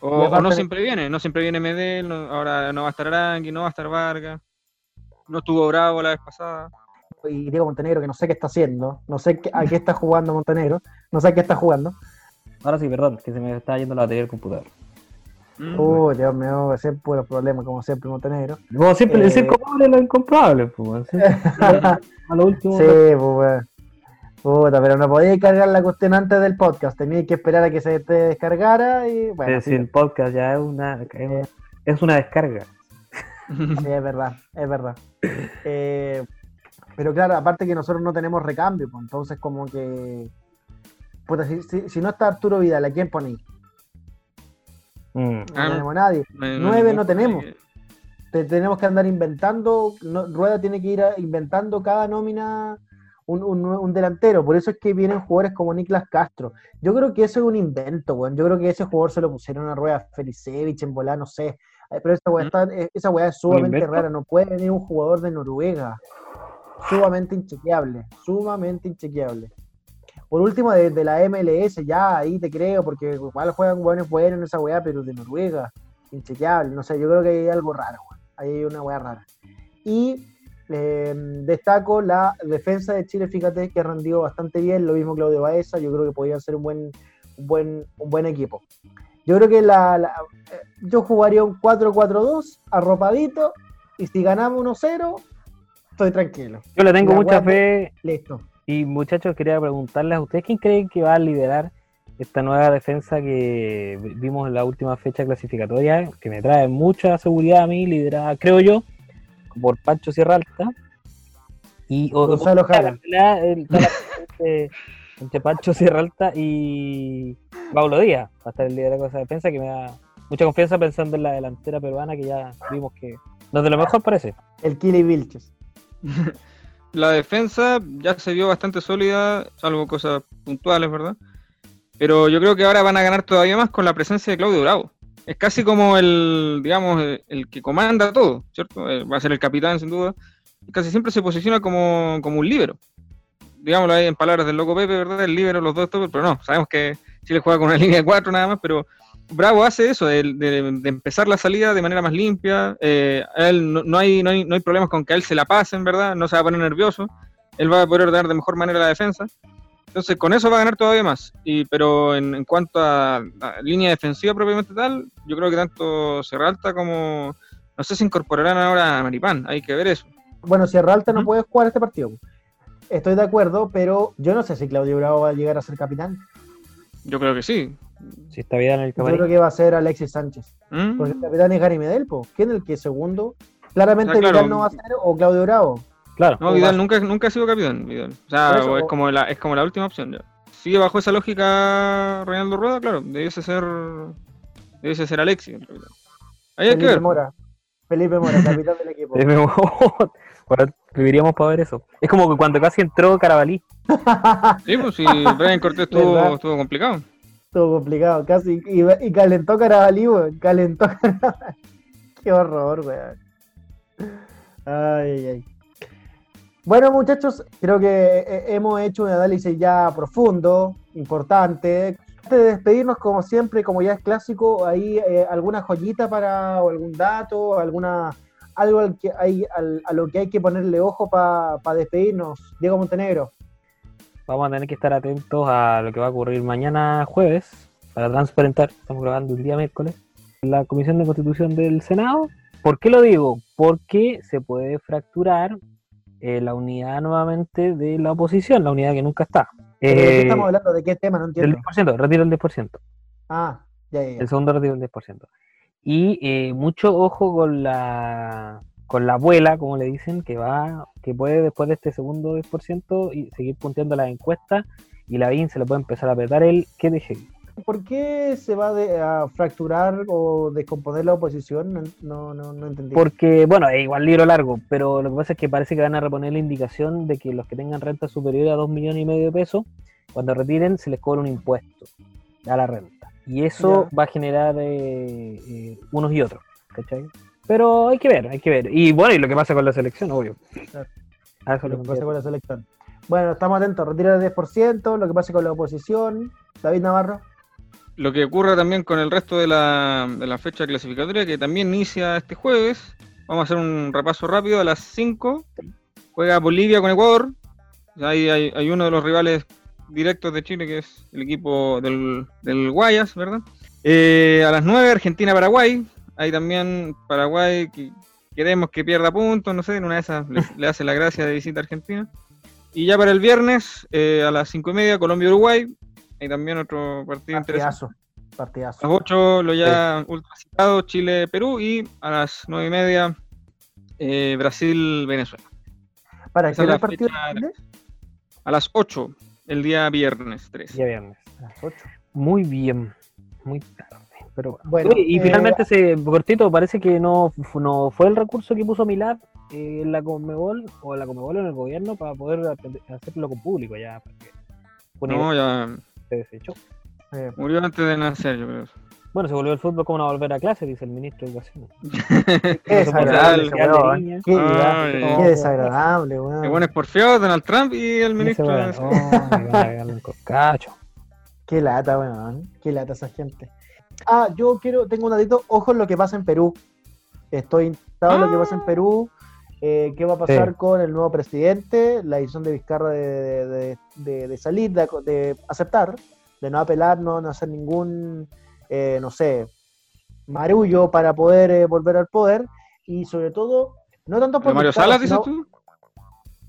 O, no siempre viene, no siempre viene Medel, no- ahora no va a estar Arangui, no va a estar Vargas, no estuvo Bravo la vez pasada. Y Diego Montenegro, que no sé qué está haciendo, no sé qué- a qué está jugando Montenegro, no sé a qué está jugando. Ahora sí, perdón, que se me está yendo la batería del computador. Mm. Uy, Dios mío, siempre puro problema, como siempre, Montenegro. Como siempre, Eh, el comprable es lo incomprobable, pues. A lo último. Sí, pues, weón. Puta, pero no podía cargar la cuestión antes del podcast, tenía que esperar a que se te descargara y bueno, es sí, decir, el podcast ya es una, es una, es una descarga. sí, es verdad, es verdad. Eh, pero claro, aparte que nosotros no tenemos recambio, pues, entonces como que... Puta, si, si- si no está Arturo Vidal, ¿a quién ponéis? Mm. No Ah, tenemos nadie. No hay- Nueve no tenemos. Te- tenemos que andar inventando, no- Rueda tiene que ir a- inventando cada nómina un, un- un delantero, por eso es que vienen jugadores como Niklas Castro. Yo creo que eso es un invento, weón. Yo creo que ese jugador se lo pusieron a Rueda Felicevich en volar, no sé. Ay, Pero esa weá, ¿Mm? está- eh, esa weá es sumamente rara, no puede venir un jugador de Noruega. Sumamente inchequeable, sumamente inchequeable. Por último, de, de la MLS, ya ahí te creo, porque igual juegan buenos buenos en esa weá, pero de Noruega, inchequeable. No sé, yo creo que hay algo raro, hay una weá rara. Y eh, destaco la defensa de Chile, fíjate que ha rendido bastante bien, lo mismo Claudio Baeza, yo creo que podrían ser un buen, un buen, un buen equipo. Yo creo que la, la- eh, yo jugaría un 4-4-2, arropadito, y si ganamos 1-0, estoy tranquilo. Yo le tengo La mucha fe Listo. Y muchachos quería preguntarles a ustedes quién creen que va a liderar esta nueva defensa que vi- vimos en la última fecha clasificatoria, que me trae mucha seguridad a mí, liderada, creo yo, por Pancho Sierra Alta. Y o- Gonzalo Jara. la- el- está la- entre, entre Pancho Sierra Alta y Pablo Díaz, va a estar el liderazgo de esa defensa que me da mucha confianza pensando en la delantera peruana que ya vimos que no es de lo mejor parece. El Kili Vilches. La defensa ya se vio bastante sólida, salvo cosas puntuales, ¿verdad? Pero yo creo que ahora van a ganar todavía más con la presencia de Claudio Bravo. Es casi como el, digamos, el, el que comanda todo, ¿cierto? Eh, Va a ser el capitán, sin duda. Casi siempre se posiciona como, como un líbero. Digámoslo ahí en palabras del loco Pepe, ¿verdad? El líbero, los dos, pero no, sabemos que Chile juega con una línea de cuatro nada más, pero Bravo hace eso, de, de- de empezar la salida de manera más limpia. eh, él no, no hay, no, hay, no hay problemas con que a él se la pasen, ¿verdad? No se va a poner nervioso. Él va a poder ordenar de mejor manera la defensa. Entonces, con eso va a ganar todavía más. Y, pero en, en cuanto a, a línea defensiva propiamente tal, yo creo que tanto Serralta como. No sé si incorporarán ahora a Maripán, hay que ver eso. Bueno, Sierra Alta no puede jugar este partido. Estoy de acuerdo, pero yo no sé si Claudio Bravo va a llegar a ser capitán. Yo creo que sí. Si está bien en el Yo creo que va a ser Alexis Sánchez. ¿Mm? Porque el capitán es Gary Medel, po. ¿Quién es el que es segundo? Claramente Ah, claro. Vidal no va a ser o Claudio Bravo. Claro. No, Vidal nunca, nunca ha sido capitán. Vidal. O sea, eso, es, o- como la, es como la última opción ya. Sigue bajo esa lógica Reinaldo Rueda, claro. Debiese ser. Debiese ser Alexis. Ahí hay que Felipe ver. Mora. Felipe Mora, capitán del equipo. Ahora viviríamos para ver eso. Es como que cuando casi entró Carabalí. Sí, pues si Brian Cortés estuvo, estuvo complicado. Estuvo complicado, casi. Y, calentó Carabalí, weón. Calentó Carabalí. Qué horror, weón. Ay, ay. Bueno, muchachos, creo que eh, hemos hecho un análisis ya profundo, importante. Antes de despedirnos, como siempre, como ya es clásico, ¿hay eh, alguna joyita para o algún dato, alguna algo al que hay, al- a lo que hay que ponerle ojo para despedirnos? Diego Montenegro. Vamos a tener que estar atentos a lo que va a ocurrir mañana jueves para transparentar. Estamos grabando un día miércoles. La Comisión de Constitución del Senado. ¿Por qué lo digo? Porque se puede fracturar eh, la unidad nuevamente de la oposición, la unidad que nunca está. ¿De qué Eh, estamos hablando? ¿De qué tema? No del entiendo. 10%, retiro el 10%. Ah, ya, ya, ya. El segundo retiro del 10%. Y eh, mucho ojo con la con la abuela, como le dicen, que va, que puede después de este segundo 10% y seguir punteando las encuestas y la BIN se le puede empezar a apretar el que deje. ¿Por qué se va de- a fracturar o descomponer la oposición? No, no, no, no entendí. Porque, bueno, es igual libro largo, pero lo que pasa es que parece que van a reponer la indicación de que los que tengan renta superior a 2 millones y medio de pesos, cuando retiren se les cobra un impuesto a la renta. Y eso va a generar eh, eh, unos y otros, ¿cachai? Pero hay que ver, hay que ver. Y bueno, y lo que pasa con la selección, obvio. Claro. Eso lo le que pasa con la selección. Bueno, estamos atentos. Retirar el 10%, lo que pasa con la oposición. David Navarro. Lo que ocurre también con el resto de la, de la fecha clasificatoria, que también inicia este jueves. Vamos a hacer un repaso rápido. A las 5 juega Bolivia con Ecuador. Ahí hay, hay uno de los rivales directos de Chile, que es el equipo del, del Guayas, ¿verdad? Eh, a las 9 Argentina-Paraguay. Ahí también Paraguay que queremos que pierda puntos, no sé, en una de esas le, le hace la gracia de visita a Argentina. Y ya para el viernes, eh, a las 5 y media, Colombia-Uruguay. Ahí también otro partido interesante. Partidazo. A Partidazo. las 8 lo ya ultracitado Chile-Perú y a las 9 y media eh, Brasil-Venezuela. ¿Para qué el partido? fecha-? A las 8 el día viernes 3. Ya viernes. A las 8. Muy bien. Muy tarde. Pero Bueno, y eh, finalmente, se, cortito, parece que no, no fue el recurso que puso Milad eh, en la Conmebol o en la Conmebol o en el gobierno para poder hacerlo con público ya. Porque fue una No, ya que se desechó. eh, murió antes de nacer, yo creo. Bueno, se volvió el fútbol como a volver a clase, dice el ministro de Educación. qué desagradable ese weón. Qué, Ay. qué desagradable, weón. El buen es porfiado, Donald Trump y el ese ministro. oh, me van a. Qué lata, weón. Qué lata esa gente. Ah, yo quiero, tengo un datito, ojo en lo que pasa en Perú. Estoy interesado en lo que pasa en Ah. Perú. eh, ¿Qué va a pasar Sí. con el nuevo presidente? La decisión de Vizcarra de, de- de- de- de salir, de, de aceptar, de no apelar, no, no hacer ningún, eh, no sé, marullo para poder eh, volver al poder. Y sobre todo, no tanto por ¿De Mario Vizcarra, Salas, dices sino- tú?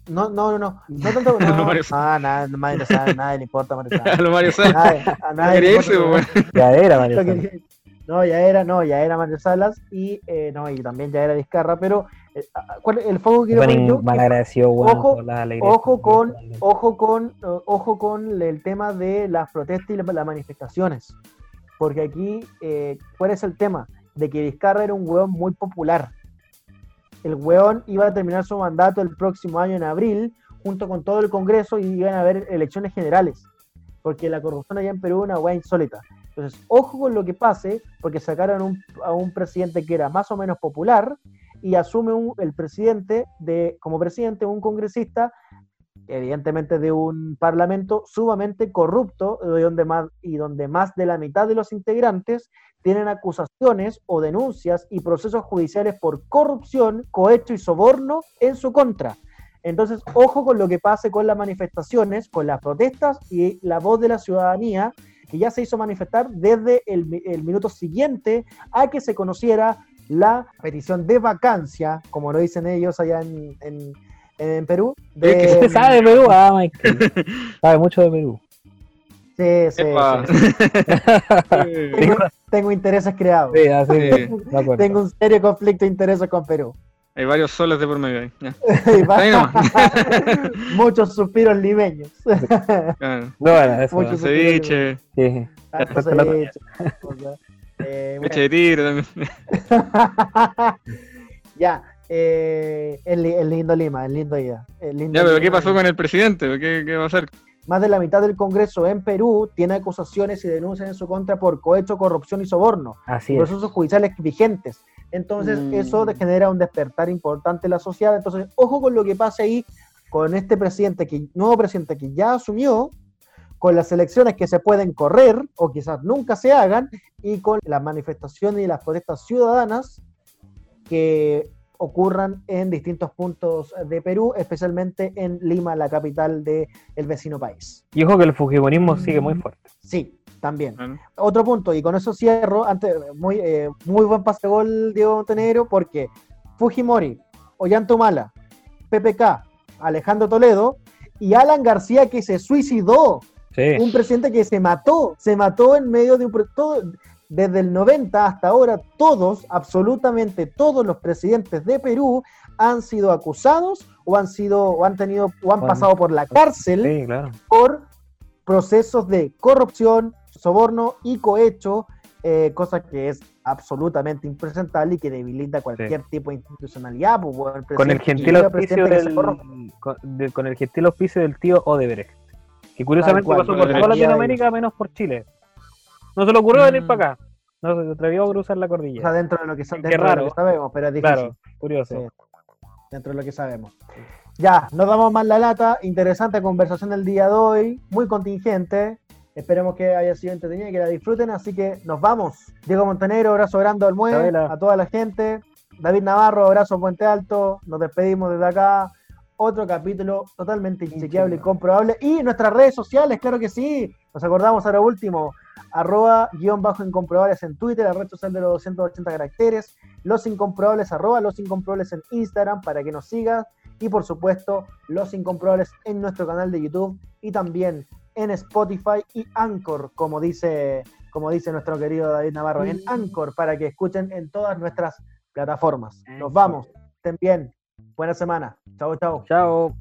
No, no, no, no. No tanto. No, Mario ah, nada, Mario Salas, nadie le importa a Mario A Salas. lo Mario Salas. Nadie- a No nadie le quería importa irse, su- weón. Ya era, Mario. que- No, ya era, no, ya era Mario Salas y eh, no, y también ya era Vizcarra, pero eh, ah, ¿cuál- el foco que poner yo, in- malagradecido, weón, ojo- con, ojo con, eh, ojo con el tema de las protestas y la- las manifestaciones, porque aquí, eh, ¿cuál es el tema? De que Vizcarra era un hueón muy popular. El hueón iba a terminar su mandato el próximo año en abril, junto con todo el Congreso, y iban a haber elecciones generales, porque la corrupción allá en Perú es una hueá insólita. Entonces, ojo con lo que pase, porque sacaron un- a un presidente que era más o menos popular y asume el presidente de, como presidente un congresista, evidentemente de un parlamento sumamente corrupto, de donde más, y donde más de la mitad de los integrantes tienen acusaciones o denuncias y procesos judiciales por corrupción, cohecho y soborno en su contra. Entonces, ojo con lo que pase con las manifestaciones, con las protestas y la voz de la ciudadanía, que ya se hizo manifestar desde el, mi- el minuto siguiente a que se conociera la petición de vacancia, como lo dicen ellos allá en- en Perú. Es que de- ¿Usted sabe de Perú? Ah, Michael. Sabe mucho de Perú. Sí, sí, sí, sí. Tengo, tengo intereses creados. Sí, así Sí. de. Tengo un serio conflicto de intereses con Perú. Hay varios soles de por medio ahí. Muchos suspiros limeños. Claro. No, bueno, eso. Mucho- no. Ceviche, Sí. Tanto ceviche, cosas. Eh, leche de tigre también. ya, eh, es, li- es lindo Lima, es lindo ya. es lindo Ya, pero ¿qué Lima. pasó con el presidente? ¿Qué, qué va a hacer? Más de la mitad del Congreso en Perú tiene acusaciones y denuncias en su contra por cohecho, corrupción y soborno. Así es. procesos judiciales vigentes. Entonces, Mm. eso te genera un despertar importante en la sociedad. Entonces, ojo con lo que pase ahí con este presidente, que nuevo presidente que ya asumió, con las elecciones que se pueden correr o quizás nunca se hagan, y con las manifestaciones y las protestas ciudadanas que ocurran en distintos puntos de Perú, especialmente en Lima, la capital del vecino país. Y ojo que el fujimorismo sigue muy fuerte. Sí, también otro punto, y con eso cierro, antes, muy, eh, muy buen pase gol Diego Montenegro, porque Fujimori, Ollantumala, PPK, Alejandro Toledo y Alan García que se suicidó, Sí. un presidente que se mató, se mató en medio de un... Todo, desde el 90 hasta ahora, todos, absolutamente todos los presidentes de Perú han sido acusados o han sido o han tenido o han Bueno. pasado por la cárcel Sí, claro. por procesos de corrupción, soborno y cohecho, eh, cosa que es absolutamente impresentable y que debilita cualquier tipo de institucionalidad. pues, bueno, Con el gentil auspicio del, con, de- con el gentil auspicio del tío Odebrecht. Que curiosamente pasó por toda. Latinoamérica menos por Chile. No se le ocurrió venir Mm. para acá. No se atrevió a cruzar la O sea, cordillera. dentro de lo que, de lo raro. que sabemos, pero es difícil. Claro, curioso. Sí, dentro de lo que sabemos. Ya, nos damos más la lata. Interesante conversación del día de hoy, muy contingente. Esperemos que haya sido entretenida y que la disfruten. Así que nos vamos. Diego Montenegro, abrazo grande al Mue, Isabela. a toda la gente. David Navarro, abrazo Puente Alto. Nos despedimos desde acá. Otro capítulo totalmente inchequeable y comprobable. Y nuestras redes sociales, claro que sí. Nos acordamos ahora último. Arroba guion bajo incomprobables en Twitter, la red social de los 280 caracteres. Los incomprobables, arroba los incomprobables en Instagram para que nos sigas. Y por supuesto, los incomprobables en nuestro canal de YouTube y también en Spotify y Anchor, como dice, como dice nuestro querido David Navarro, en Anchor para que escuchen en todas nuestras plataformas. Nos vamos. Estén bien. Buena semana. Chao, chao. Chao.